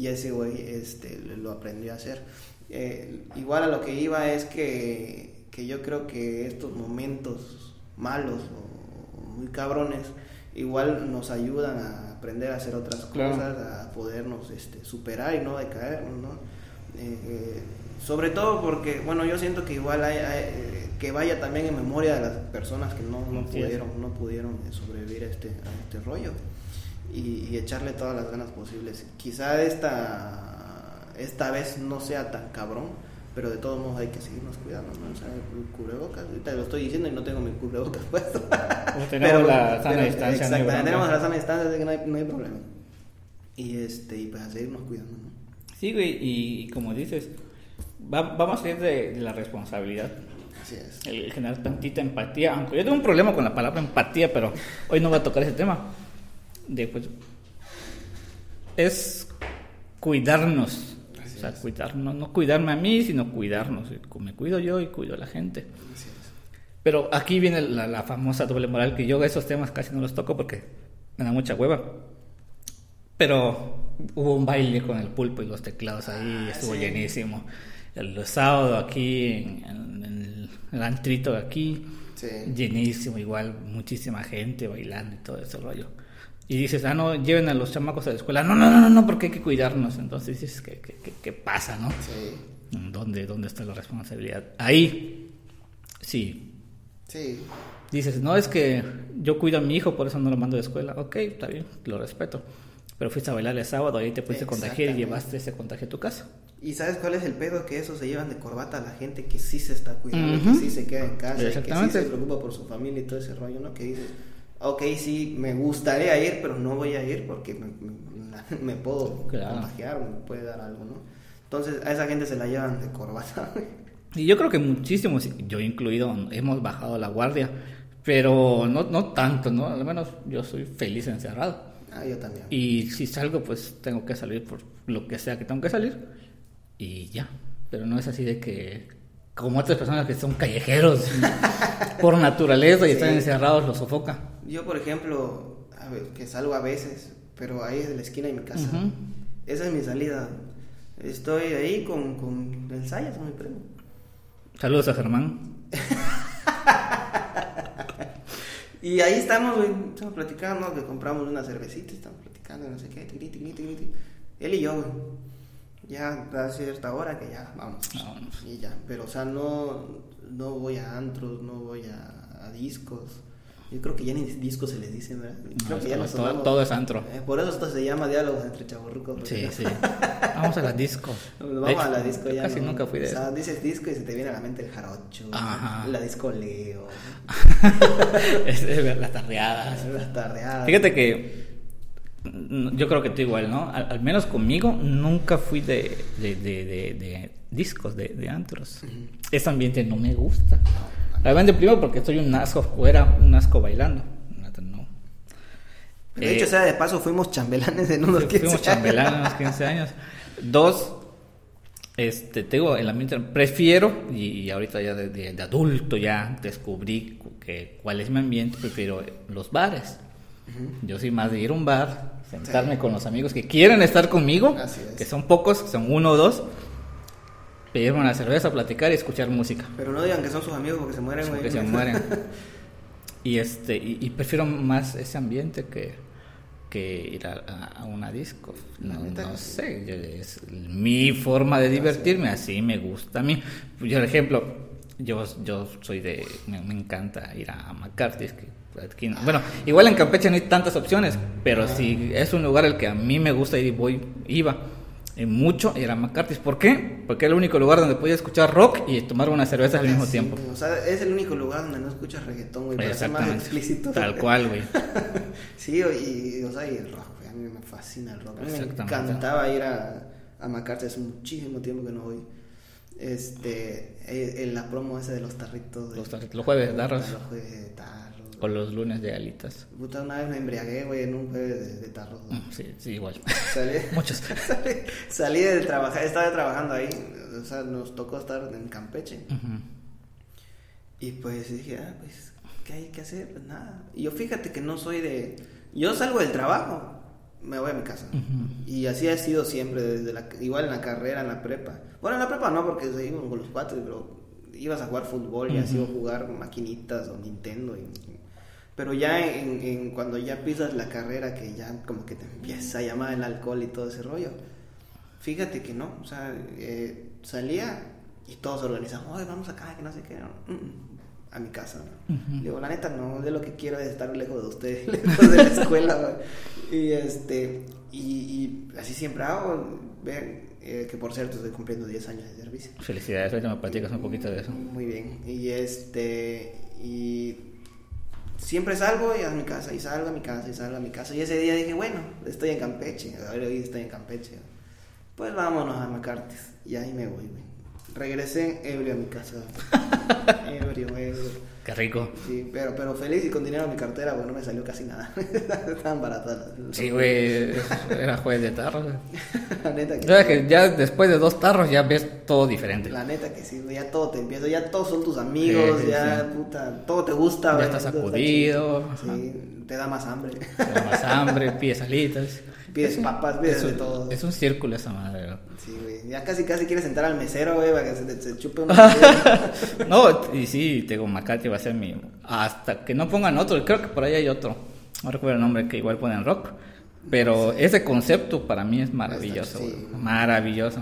Y ese güey, este, lo aprendió a hacer. Eh, igual a lo que iba es que, que yo creo que estos momentos malos muy cabrones igual nos ayudan a aprender a hacer otras Claro. cosas, a podernos este, superar y no decaer, ¿no? Eh, eh, sobre todo porque, bueno, yo siento que igual hay, hay, eh, que vaya también en memoria de las personas que no, no es. pudieron, no pudieron sobrevivir a este, a este rollo y, y echarle todas las ganas posibles. Quizá esta, esta vez no sea tan cabrón, pero de todos modos hay que seguirnos cuidando, ¿no? O sea, el cubrebocas, ahorita lo estoy diciendo y no tengo mi cubrebocas puesto. Pues tenemos la sana distancia. no hay Exactamente, tenemos la sana distancia, así que no hay, no hay problema. Y este, y pues a seguirnos cuidando, ¿no? Sí, güey, y, como dices, va, vamos a ir de, de la responsabilidad. Así es. El, el generar tantita empatía, aunque yo tengo un problema con la palabra empatía, pero hoy no voy a tocar ese tema. De pues es cuidarnos, sea, es. cuidarnos, no cuidarme a mí, sino cuidarnos. Me cuido yo y cuido a la gente. Así es. Pero aquí viene la, la famosa doble moral que yo esos temas casi no los toco porque me da mucha hueva. Pero hubo un baile con el pulpo y los teclados ahí, estuvo sí. llenísimo. El sábado aquí en, en el, el antrito de aquí, Sí. llenísimo igual, muchísima gente bailando y todo ese rollo. Y dices, ah, no, lleven a los chamacos a la escuela. No, no, no, no, porque hay que cuidarnos. Entonces dices, ¿qué, qué, qué- pasa, no? Sí. ¿Dónde, ¿Dónde está la responsabilidad? Ahí, sí. Sí. Dices, no, es que yo cuido a mi hijo, por eso no lo mando de escuela. Ok, está bien, lo respeto. Pero fuiste a bailar el sábado, ahí te pudiste contagiar y llevaste ese contagio a tu casa. ¿Y sabes cuál es el pedo? Que eso se llevan de corbata a la gente que sí se está cuidando, que sí se queda en casa, que sí se preocupa por su familia y todo ese rollo, ¿no? Que dices, ok, sí, me gustaría ir, pero no voy a ir porque me, me- me puedo Claro. contagiar, me puede dar algo, ¿no? Entonces a esa gente se la llevan de corbata. Y yo creo que muchísimos, yo incluido, hemos bajado la guardia, pero no, no tanto, ¿no? Al menos yo soy feliz encerrado. ah, yo también. Y si salgo, pues tengo que salir por lo que sea que tengo que salir y ya. Pero no es así de que, como otras personas que son callejeros por naturaleza y Sí. están encerrados, los sofoca. Yo, por ejemplo, a ver, que salgo a veces, pero ahí es de la esquina de mi casa. Ujú. Esa es mi salida. Estoy ahí con, con el Sayas, con mi primo. Saludos a Germán. Y ahí estamos, güey, estamos platicando, que compramos una cervecita, estamos platicando, no sé qué, tiri, tiri, tiri. Él y yo, güey. Ya a cierta hora que ya, vamos. Vámonos. Y ya, pero o sea, no, no voy a antros, no voy a, a discos. Yo creo que ya ni discos se les dice, ¿verdad? Creo No, que ya todo- es antro. Eh, por eso esto se llama diálogos entre chaburrucos. Sí, sí. Vamos a la disco. Vamos hecho, a la disco ya. Casi ¿no? nunca fui de O sea, dices disco y se te viene a la mente el jarocho, Ajá. la disco Leo, las tardeadas. las tardeadas. Fíjate que mm, yo creo que tú igual, ¿no? Al, al menos conmigo nunca fui de, de, de, discos, de, de antros. Ese ambiente no me gusta. Realmente primero porque soy un asco fuera, un asco bailando. No. De Eh, hecho, o sea, de paso fuimos chambelanes en unos 15 Fuimos años. chambelanes a los 15 años. Dos, este, te digo, el ambiente, prefiero, y, y ahorita ya de, de- de adulto ya descubrí que cuál es mi ambiente, prefiero los bares. Yo soy más de ir a un bar, sentarme Sí. con los amigos que quieren estar conmigo, es. que son pocos, son uno o dos, pedirme una cerveza, platicar y escuchar música. Pero no digan que son sus amigos porque se mueren, güey. que se mueren. Y este y, y prefiero más ese ambiente que, que ir a, a- a una disco. No, sé, yo- es mi forma de divertirme, así me gusta a mí. Por ejemplo, yo, yo soy de, me, me encanta ir a McCarthy's. Que aquí no- bueno, igual en Campeche no hay tantas opciones, pero si es un lugar al que a mí me gusta ir y voy, iba. Mucho era McCarthy's. ¿Por qué? Porque era el único lugar donde podía escuchar rock y tomar una cerveza al mismo Sí, tiempo. O sea, es el único lugar donde no escuchas reggaetón, güey. Para ser más explícito. Tal cual, güey. Sí, y, o sea, y el rock, güey. A mí me fascina el rock. A mí me encantaba ir a, a McCarthy hace muchísimo tiempo que no voy. Este, eh, en la promo esa de los tarritos. de- Los tarritos, los jueves tarros. Los jueves de tarros. O los lunes de alitas. Puta, una vez me embriagué, güey, en un jueves de, de tarros. Mm, Sí, sí, igual. Salí, Muchos. salí, salí de trabajar, estaba trabajando ahí, o sea, nos tocó estar en Campeche. Y pues dije, ah, pues, ¿qué hay que hacer? Pues nada. Y yo fíjate que no soy de... Yo salgo del trabajo, me voy a mi casa. Y así ha sido siempre, desde la, igual en la carrera, en la prepa. Bueno, en la prepa no, porque seguimos con los cuatro, pero ibas a jugar fútbol y así o jugar maquinitas o Nintendo. y- pero ya en, en- cuando ya pisas la carrera, que ya como que te empieza a llamar el alcohol y todo ese rollo. Fíjate que no, o sea, eh, salía y todos se organizaban, oye, vamos acá, que no sé qué, mm, a mi casa. ¿no? Ujú. Digo, la neta, no, de lo que quiero es estar lejos de ustedes, lejos de la escuela. Y este, y, y así siempre hago, vean, eh, que por cierto estoy cumpliendo 10 años de servicio. Felicidades, ahorita me platicas un poquito de eso. Muy bien, y este, y siempre salgo y a mi casa, y salgo a mi casa, y salgo a mi casa. Y ese día dije, bueno, estoy en Campeche, ahora hoy estoy en Campeche. Pues vámonos a Macartes. Y ahí me voy. Regresé ebrio a mi casa. ebrio, ebrio. Qué rico. Sí, pero, pero feliz y con dinero en mi cartera, bueno, no me salió casi nada. Estaban baratas. Sí, güey, era jueves de tarros. La neta que Sabes que ya después de dos tarros ya ves todo diferente. La neta que sí, ya todo te empieza, ya todos son tus amigos, Sí, sí, ya sí. puta, todo te gusta, Ya güey, estás está sacudido, chido. Sí, te da más hambre. Te da más hambre, pides alitas. Pides papas, pides es de todo. Es un círculo esa madre, ¿no? Sí, güey. Ya casi, casi quieres sentar al mesero, güey, para que se, se chupe una. no, y sí, te digo, Macate va a ser mi. Hasta que no pongan otro, creo que por ahí hay otro. No recuerdo el nombre que igual ponen rock. Pero ese concepto para mí es maravilloso, Sí. güey. Maravilloso.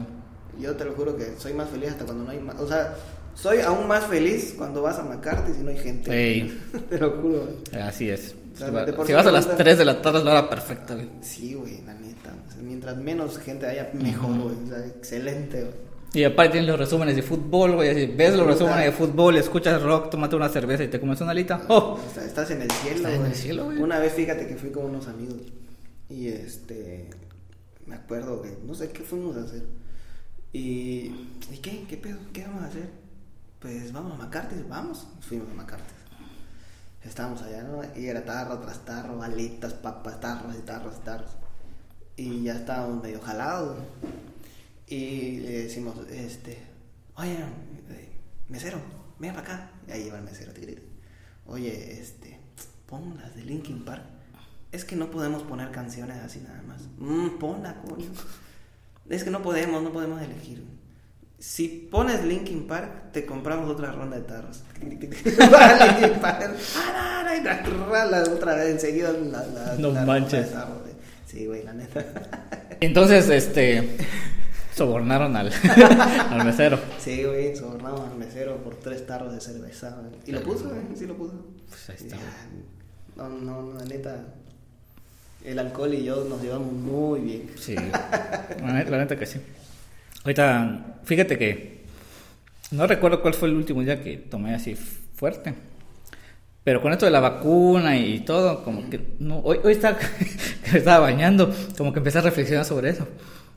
Yo te lo juro que soy más feliz hasta cuando no hay más. O sea, soy aún más feliz cuando vas a McCarthy si no hay gente. Te lo juro, güey. Así es. Sea, Si si vas a las gusta- 3 de la tarde es la hora perfecta, güey. Sí, güey, la neta. O sea, mientras menos gente haya, mejor, güey. O sea, excelente, güey. Y aparte tienes los resúmenes de fútbol, güey. así, Ves los resúmenes de fútbol, escuchas rock, tómate una cerveza y te comes una alita. ¡Oh! Estás en el cielo, Estás en güey. el cielo, güey. Una vez, fíjate que fui con unos amigos. Y este. Me acuerdo que. No sé qué fuimos a hacer. Y. ¿Y qué? ¿Qué pedo? ¿Qué vamos a hacer? Pues vamos a McCarthy. Vamos. Fuimos a McCarthy. Estábamos allá, ¿no? Y era tarro tras tarro, alitas, papas, tarros y tarros y tarros. Y ya estábamos medio jalados. Y le decimos, este, oye, eh, mesero, ven para acá. Y ahí va el mesero, grita. Oye, este, pon las de Linkin Park. Es que no podemos poner canciones así nada más. Mm, ponla, coño. Es que no podemos, no podemos elegir. Si pones Linkin Park, te compramos otra ronda de tarros. Linkin Park. Otra vez enseguida la, la, No la ronda manches. de tarros, güey. Sí, güey, la neta. Entonces, este. Sobornaron al, al mesero. Sí, güey, sobornamos al mesero por tres tarros de cerveza. güey. Y lo puso, güey, sí lo puso. Pues ahí está, No, no, no, la neta. El alcohol y yo nos llevamos muy bien. Sí, la neta, la neta que sí. Ahorita, fíjate que no recuerdo cuál fue el último día que tomé así fuerte. Pero con esto de la vacuna y todo, como que no, hoy, hoy estaba, que me estaba bañando, como que empecé a reflexionar sobre eso.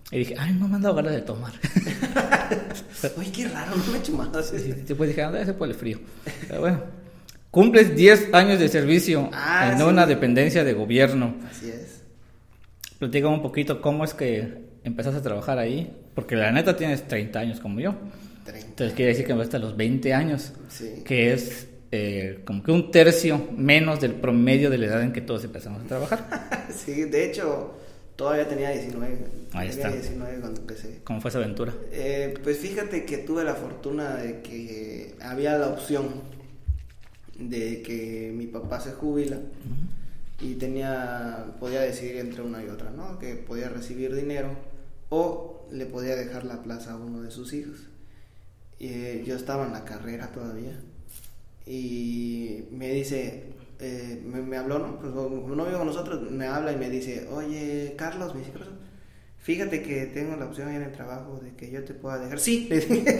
Y dije, ay, no me han dado ganas de tomar. Oye, qué raro, no me he hecho más. Y después dije, anda, ese por el frío. Pero bueno, cumples 10 años de servicio Ah, en sí. una dependencia de gobierno. Así es. Platícame un poquito cómo es que empezaste a trabajar ahí, porque la neta tienes 30 años como yo. 30. Entonces quiere decir que empezaste a los 20 años, Sí. que es eh, como que un tercio menos del promedio de la edad en que todos empezamos a trabajar. Sí, de hecho, todavía tenía 19. Ahí tenía está. 19 cuando empecé. ¿Cómo fue esa aventura? Eh, pues fíjate que tuve la fortuna de que había la opción de que mi papá se jubila y tenía podía decidir entre una y otra, ¿no? Que podía recibir dinero o le podía dejar la plaza a uno de sus hijos. Eh, yo estaba en la carrera todavía y me dice, eh, me, habló, ¿no? Pues como no con nosotros, me habla y me dice, oye, Carlos, me dice, "¿Qué pasó? Fíjate que tengo la opción en el trabajo de que yo te pueda dejar. Sí, le dije.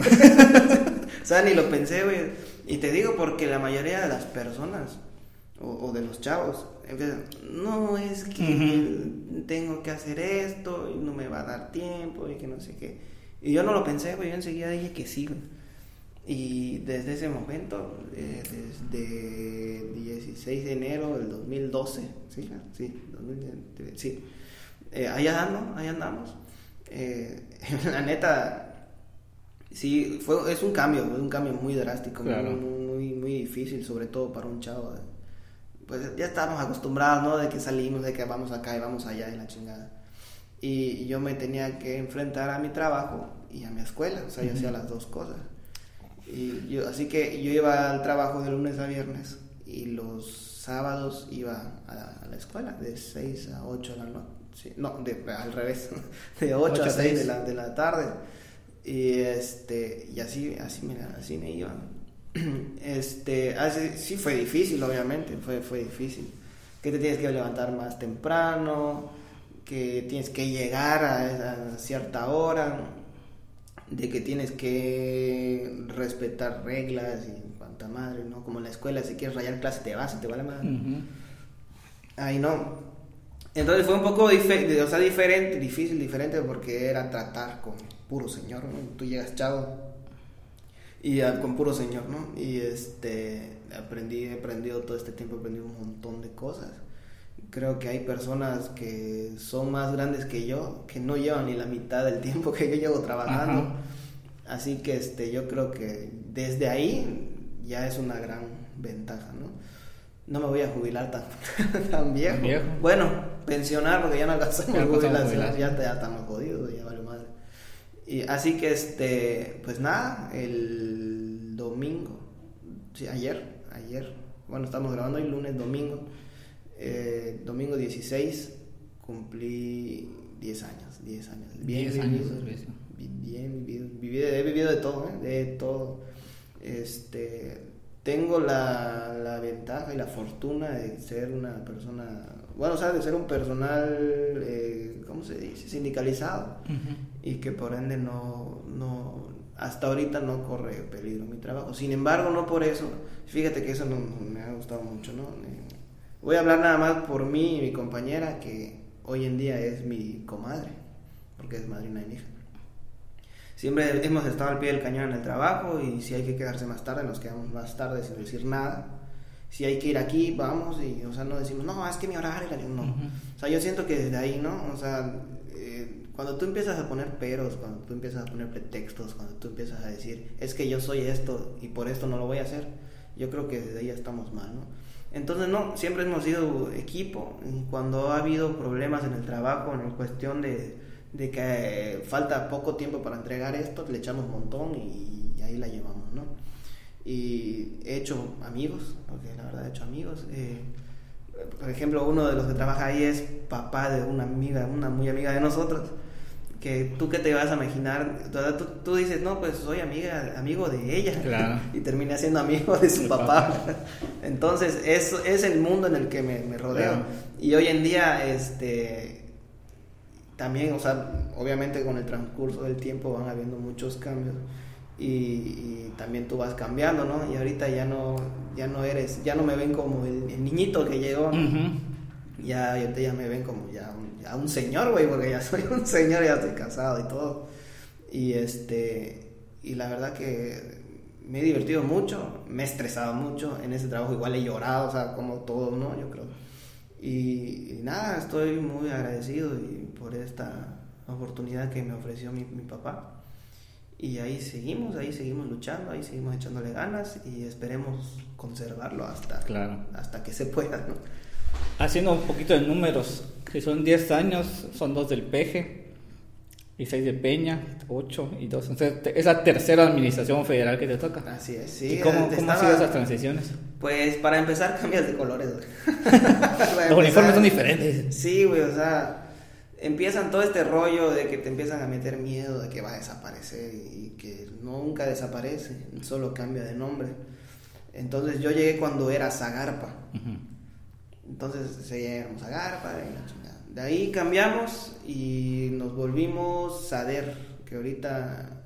o ni lo pensé, güey. Y te digo porque la mayoría de las personas o, o de los chavos empiezan, no es que tengo que hacer esto y no me va a dar tiempo y que no sé qué. Y yo no lo pensé, güey. Yo enseguida dije que sí. Y desde ese momento, eh, desde 16 de enero del 2012, ¿sí? Sí, 2020, sí. Eh, ahí andamos, ahí andamos. Eh, la neta, sí, fue, es un cambio, es un cambio muy drástico, muy- Claro. muy, muy, muy difícil, sobre todo para un chavo. Pues ya estábamos acostumbrados, ¿no? De que salimos, de que vamos acá y vamos allá y la chingada. Y, y yo me tenía que enfrentar a mi trabajo y a mi escuela, o sea, yo hacía las dos cosas. Y yo, así que yo iba al trabajo de lunes a viernes y los sábados iba a la, a la escuela de 6 a 8 de la noche. no, de, al revés, de 8, Ocho a a 6 de la, de la tarde. Y este y así así me, así me iba. Este, así, sí fue difícil, obviamente, fue, fue difícil. Que te tienes que levantar más temprano, que tienes que llegar a, esa cierta hora, de que tienes que respetar reglas y cuanta madre, ¿no? Como en la escuela, si quieres rayar clase te vas y te va la madre. Ahí no. Entonces fue un poco o sea, diferente, difícil, diferente, porque era tratar con puro señor, ¿no? Tú llegas chavo y con puro señor, ¿no? Y este, aprendí, he aprendido todo este tiempo, he aprendido un montón de cosas. Creo que hay personas que son más grandes que yo, que no llevan ni la mitad del tiempo que yo llevo trabajando. Ajá. Así que este, yo creo que desde ahí ya es una gran ventaja, ¿no? no me voy a jubilar tan, tan viejo. Viejo. Bueno, pensionar porque ya no alcanzamos jubilación, jubilar. ya, ya estamos jodidos. Y así que este, pues nada, el domingo, sí, ayer, ayer, bueno, estamos grabando hoy lunes, domingo, eh, domingo 16, cumplí 10 años, 10 años. 10 años, ves. vi- bien vivido, vivido- he vivido de todo, ¿eh? de todo. Este, tengo la, la ventaja y la fortuna de ser una persona, bueno, o sea, de ser un personal, eh, ¿cómo se dice? Sindicalizado y que por ende no, no, hasta ahorita no corre peligro mi trabajo. Sin embargo, no por eso, fíjate que eso no, me ha gustado mucho, ¿no? Eh, voy a hablar nada más por mí y mi compañera, que hoy en día es mi comadre, porque es madrina de mi hija. Siempre hemos estado al pie del cañón en el trabajo y si hay que quedarse más tarde, nos quedamos más tarde sin decir nada. Si hay que ir aquí, vamos y, o sea, no decimos, no, es que mi horario, no. Ujú. O sea, yo siento que desde ahí, ¿no? O sea, eh, cuando tú empiezas a poner peros, cuando tú empiezas a poner pretextos, cuando tú empiezas a decir, es que yo soy esto y por esto no lo voy a hacer, yo creo que desde ahí ya estamos mal, ¿no? Entonces, no, siempre hemos sido equipo y cuando ha habido problemas en el trabajo, en cuestión de, de que eh, falta poco tiempo para entregar esto, le echamos un montón y, ahí la llevamos, ¿no? Y he hecho amigos, porque la verdad he hecho amigos. eh, por ejemplo, uno de los que trabaja ahí es papá de una amiga, una muy amiga de nosotros. Que tú que te vas a imaginar, tú, tú dices, no, pues soy amiga, amigo de ella. Claro. y terminé siendo amigo de su El papá. papá. Entonces, eso es el mundo en el que me, me rodeo. Claro. Y hoy en día, este, también, o sea, obviamente con el transcurso del tiempo van habiendo muchos cambios y, y también tú vas cambiando, ¿no? Y ahorita ya no, ya no eres, ya no me ven como el, el niñito que llegó, ¿no? Ujú. ya, ahorita ya me ven como ya un, ya un señor, güey, porque ya soy un señor, ya estoy casado y todo. Y este, y la verdad que me he divertido mucho, me he estresado mucho en ese trabajo, igual he llorado, o sea, como todo, ¿no? Yo creo. Y, y nada, estoy muy agradecido y por esta oportunidad que me ofreció mi, mi papá. Y ahí seguimos, ahí seguimos luchando, ahí seguimos echándole ganas y esperemos conservarlo hasta, Claro. hasta que se pueda, ¿no? Haciendo un poquito de números, que son 10 años, son 2 del Peje y 6 de Peña, 8 y 2. Entonces, es la tercera administración federal que te toca. Así es, sí. ¿Y cómo, cómo han sido esas transiciones? Pues para empezar cambias de colores, güey. Los uniformes empezar- son diferentes. Sí, güey, o sea, empiezan todo este rollo de que te empiezan a meter miedo de que va a desaparecer y que nunca desaparece, solo cambia de nombre. Entonces yo llegué cuando era Zagarpa. Entonces seguíamos a Garpa y la chingada. De ahí cambiamos y nos volvimos Sader, que ahorita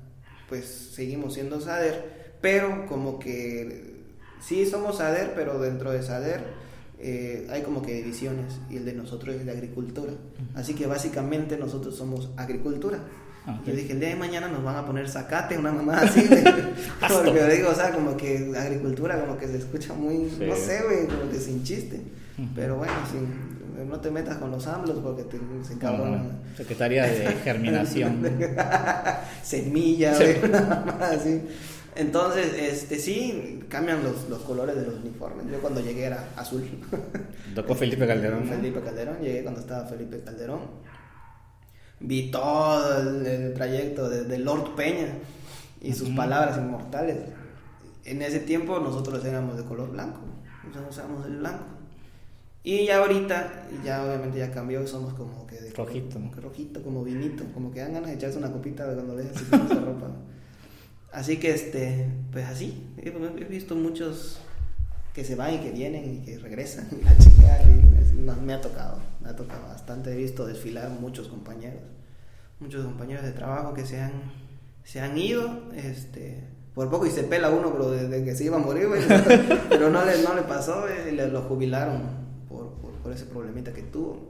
pues seguimos siendo Sader, pero como que sí somos Sader, pero dentro de Sader eh, hay como que divisiones y el de nosotros es de agricultura. Así que básicamente nosotros somos agricultura. Ah. Yo dije, el día de mañana nos van a poner zacate, una mamá así. güey. Porque digo, o sea, como que agricultura como que se escucha muy, Sí. no sé, güey, como que sin chiste. Ujú. Pero bueno, sin- no te metas con los AMLOS porque te, se No, encabronan. no, Secretaría de Germinación. Semilla, güey, una mamá así. Entonces, este, sí, cambian los, los colores de los uniformes. Yo cuando llegué era azul. Tocó Felipe Calderón. ¿no? Felipe Calderón, llegué cuando estaba Felipe Calderón. Vi todo el, el trayecto de, de Lord Peña y sus Ujú. palabras inmortales. En ese tiempo nosotros éramos de color blanco, nosotros éramos el blanco. Y ya ahorita, ya obviamente ya cambió, somos como que de Rojito, como que rojito, como vinito, como que dan ganas de echarse una copita cuando con esa ropa. Así que este, pues así, he visto muchos que se van y que vienen y que regresan y la chingada no, me ha tocado, me ha tocado bastante, he visto desfilar muchos compañeros, muchos compañeros de trabajo que se han, se han ido, este, por poco y se pela uno pero desde que se iba a morir, pero no le, no le pasó, eh, y le, lo jubilaron por, por, por ese problemita que tuvo.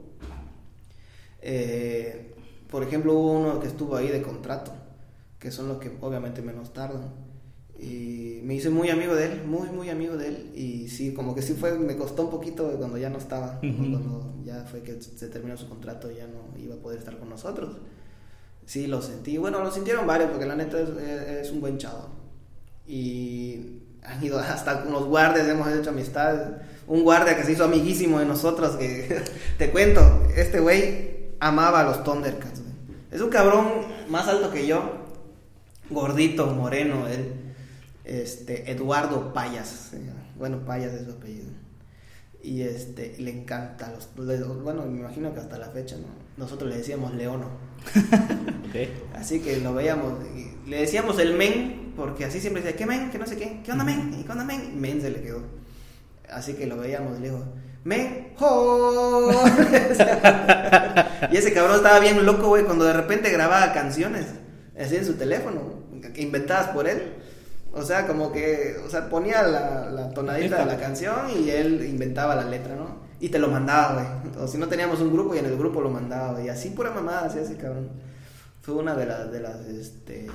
Eh, por ejemplo, hubo uno que estuvo ahí de contrato, que son los que obviamente menos tardan. Y me hice muy amigo de él, muy, muy amigo de él. Y sí, como que sí fue, me costó un poquito cuando ya no estaba, Ujú. cuando ya fue que se terminó su contrato, ya no iba a poder estar con nosotros. Sí, lo sentí. Bueno, lo sintieron varios, porque la neta es, es- es un buen chavo. Y han ido hasta con los guardias, hemos hecho amistad. Un guardia que se hizo amiguísimo de nosotros, que te cuento, este güey amaba a los Thundercats. Es un cabrón más alto que yo, gordito, moreno, él. Este, Eduardo Payas, bueno, Payas es su apellido. Y este, le encanta los, bueno, me imagino que hasta la fecha, ¿no? Nosotros le decíamos Leono. Así que lo veíamos, y le decíamos el men, porque así siempre decía, ¿qué men? Que no sé qué, ¿qué onda men? ¿Y qué onda men? Men se le quedó. Así que lo veíamos, le digo, men, ¡ho! y ese cabrón estaba bien loco, güey, cuando de repente grababa canciones, así en su teléfono, inventadas por él. O sea, como que, o sea, ponía la, la tonadita de la canción y él inventaba la letra, ¿no? Y te lo mandaba, güey. O si no teníamos un grupo y en el grupo lo mandaba, güey. Y así pura mamada hacía ese cabrón. Fue una de las, de las, este,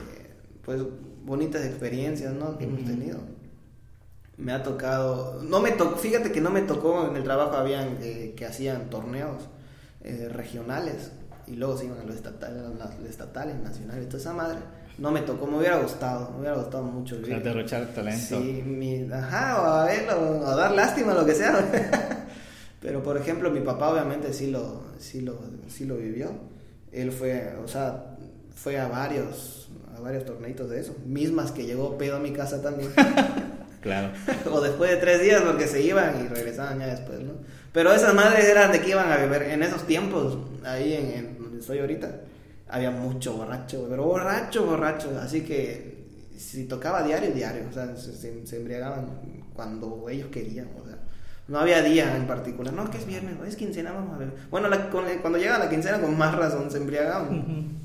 pues, bonitas experiencias, ¿no? Que hemos tenido. Me ha tocado, no me tocó, fíjate que no me tocó, en el trabajo habían eh, que hacían torneos eh, regionales y luego se iban a los estatales, a los estatales, nacionales, toda esa madre. No me tocó, me hubiera gustado, me hubiera gustado mucho O vivir. sea, derrochar talento. Sí, mi, ajá, o a ver, o, o a dar lástima, lo que sea. Pero por ejemplo, mi papá obviamente sí lo, sí lo, sí lo vivió. Él fue, o sea, fue a varios, a varios torneitos de eso. Mismas que llegó pedo a mi casa también. Claro. o después de tres días porque se iban y regresaban ya después, ¿no? Pero esas madres eran de que iban a beber en esos tiempos, ahí en, en donde estoy ahorita. Había mucho borracho, pero borracho, borracho. Así que si tocaba diario, diario. O sea, se, embriagaban cuando ellos querían, o sea. No había día en particular. No, que es viernes, es quincena, vamos a ver. Bueno, la- con- cuando llega la quincena, con más razón se embriagaban.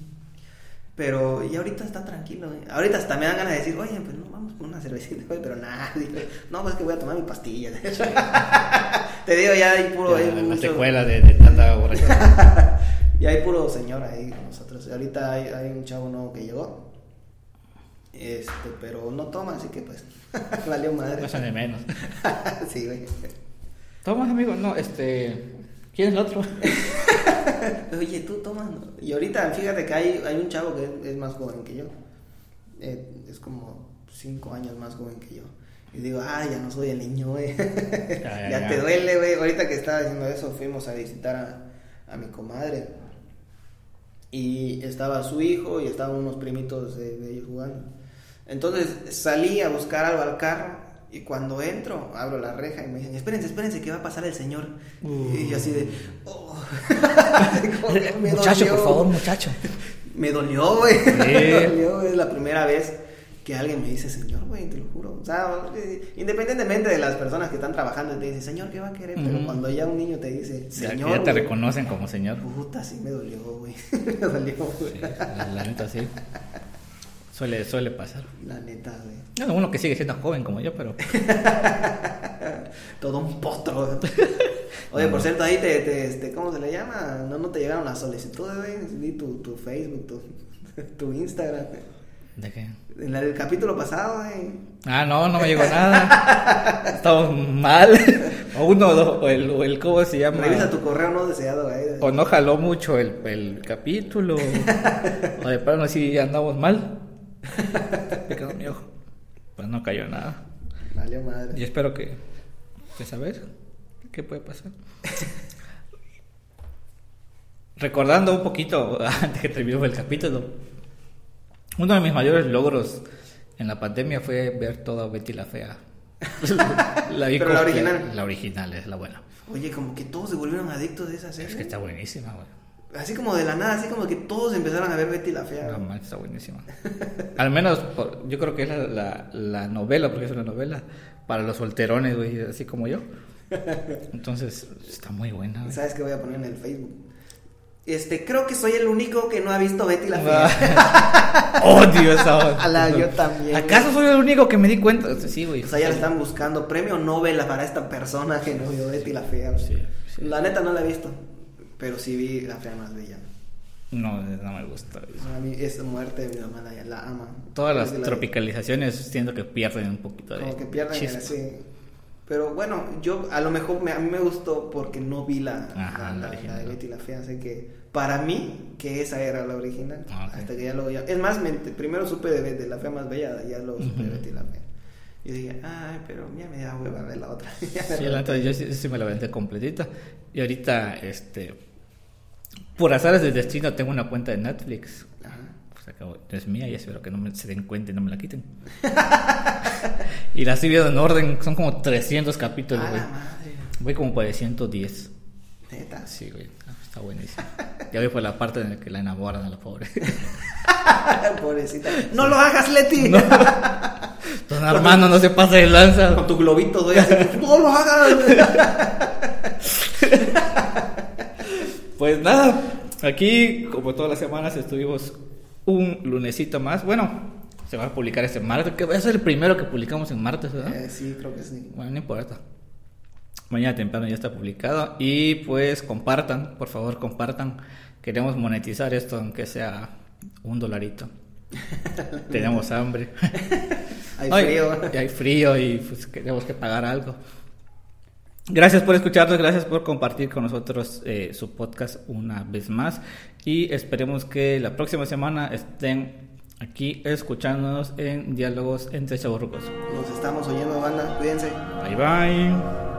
Pero y ahorita está tranquilo. güey. Ahorita hasta me dan ganas de decir, oye, pues no, vamos por una cervecita, güey, pero nada. No, pues es que voy a tomar mi pastilla. Te digo, ya hay puro. Ya, hay la mucho- secuela de, de tanta borrachera. y hay puro señor ahí con nosotros. Ahorita hay, hay un chavo nuevo que llegó. Este, pero no toma, así que pues, valió madre. No son de menos. sí, güey. Toma, amigo. No, este. ¿Quién es el otro? Oye, tú tomas. ¿no? Y ahorita, fíjate que hay, hay un chavo que es, es más joven que yo. Eh, es como cinco años más joven que yo. Y digo, ah, ya no soy el niño, güey. Ya, ya, ya, ya. te duele, güey. Ahorita que estaba diciendo eso, fuimos a visitar a, a mi comadre. Y estaba su hijo y estaban unos primitos de, de ellos jugando. Entonces salí a buscar algo al carro. Y cuando entro, abro la reja y me dicen, espérense, espérense, que va a pasar el señor. Uh. Y yo así de, oh. Me muchacho, dolió. por favor, muchacho. Me dolió, güey. Sí. Me dolió. Es la primera vez que alguien me dice, señor, güey, te lo juro. O sea, independientemente de las personas que están trabajando, te dicen, señor, ¿qué va a querer? Pero cuando ya un niño te dice, señor. ya te reconocen como señor. Puta, sí me dolió, güey. me dolió, güey. Sí, la, neta, sí. Suele, suele pasar. La neta, güey. No, uno que sigue siendo joven como yo, pero. Todo un potro. Oye, por cierto, ahí te, te, este, ¿cómo se le llama? No, no te llegaron las solicitudes, güey. Di tu, tu Facebook, tu, tu Instagram. ¿De qué? En el capítulo pasado, güey. Ah, no, no me llegó nada. Estamos mal. O uno, o el, o el, ¿cómo se llama? Revisa tu correo no deseado, güey. O no jaló mucho el, el capítulo. o de plano sí andamos mal. Me quedó mi ojo. Pues no cayó nada. Valió madre. Y espero que, que saber qué puede pasar. Recordando un poquito, antes que terminemos el capítulo, uno de mis mayores logros en la pandemia fue ver toda Betty la Fea. la vi Pero la original. La original es la buena. Oye, como que todos se volvieron adictos de esa serie. Es que está buenísima, güey. Así como de la nada, así como que todos empezaron a ver Betty la Fea. No, man, está buenísima. Al menos por- yo creo que es la, la, la novela, porque es una novela, para los solterones, güey, así como yo. Entonces, está muy buena. güey. ¿Sabes qué voy a poner en el Facebook? Este, creo que soy el único que no ha visto Betty la Ah. Fea. Odio esa. A la- yo también, ¿Acaso soy el único que me di cuenta? Sí, güey. O sea, ya le están buscando premio Nobel para esta persona que no vio Betty la Fea. güey. Sí, sí. La neta no la he visto, pero sí vi la fea más bella. No, no me gusta. A mí esa muerte mi mamá la, ama. Todas las Es de la- tropicalizaciones siento que pierden un poquito de Como que pierden el- sí. Pero bueno, yo a lo mejor me- a mí me gustó porque no vi la, Ajá, la, de Betty la Fea. Así que para mí, que esa era la original. Ah. Hasta que ya lo ya. Es más, me- primero supe de, de la fea más bella, ya lo supe de. Betty la Fea. Y dije, ay, pero ya me da hueva ver la otra. Sí, la neta, yo sí, sí me la vendé completita. Y ahorita, este, por azares del destino, tengo una cuenta de Netflix. No es mía y espero que no me, se den cuenta y no me la quiten. y la estoy viendo en orden, son como 300 capítulos, güey. Voy como por el 110. Neta. Sí, güey, ah, está buenísimo. Ya voy por la parte en la que la enamoran a la pobre. Pobrecita. No lo hagas, Leti. Don Armando no se pasa de lanza. Con tu globito, güey. no lo hagas. Pues nada, aquí como todas las semanas estuvimos un lunesito más. Bueno, se va a publicar este martes, que va a ser el primero que publicamos en martes, ¿verdad? Eh, sí, creo que sí. Bueno, no importa. Mañana temprano ya está publicado. Y pues compartan, por favor, compartan. Queremos monetizar esto, aunque sea un dolarito. Tenemos hambre. Hay Ay, frío. y hay frío y pues tenemos que pagar algo. Gracias por escucharnos, gracias por compartir con nosotros eh, su podcast una vez más y esperemos que la próxima semana estén aquí escuchándonos en diálogos entre chaburrucos. Nos estamos oyendo, banda. Cuídense. Bye bye.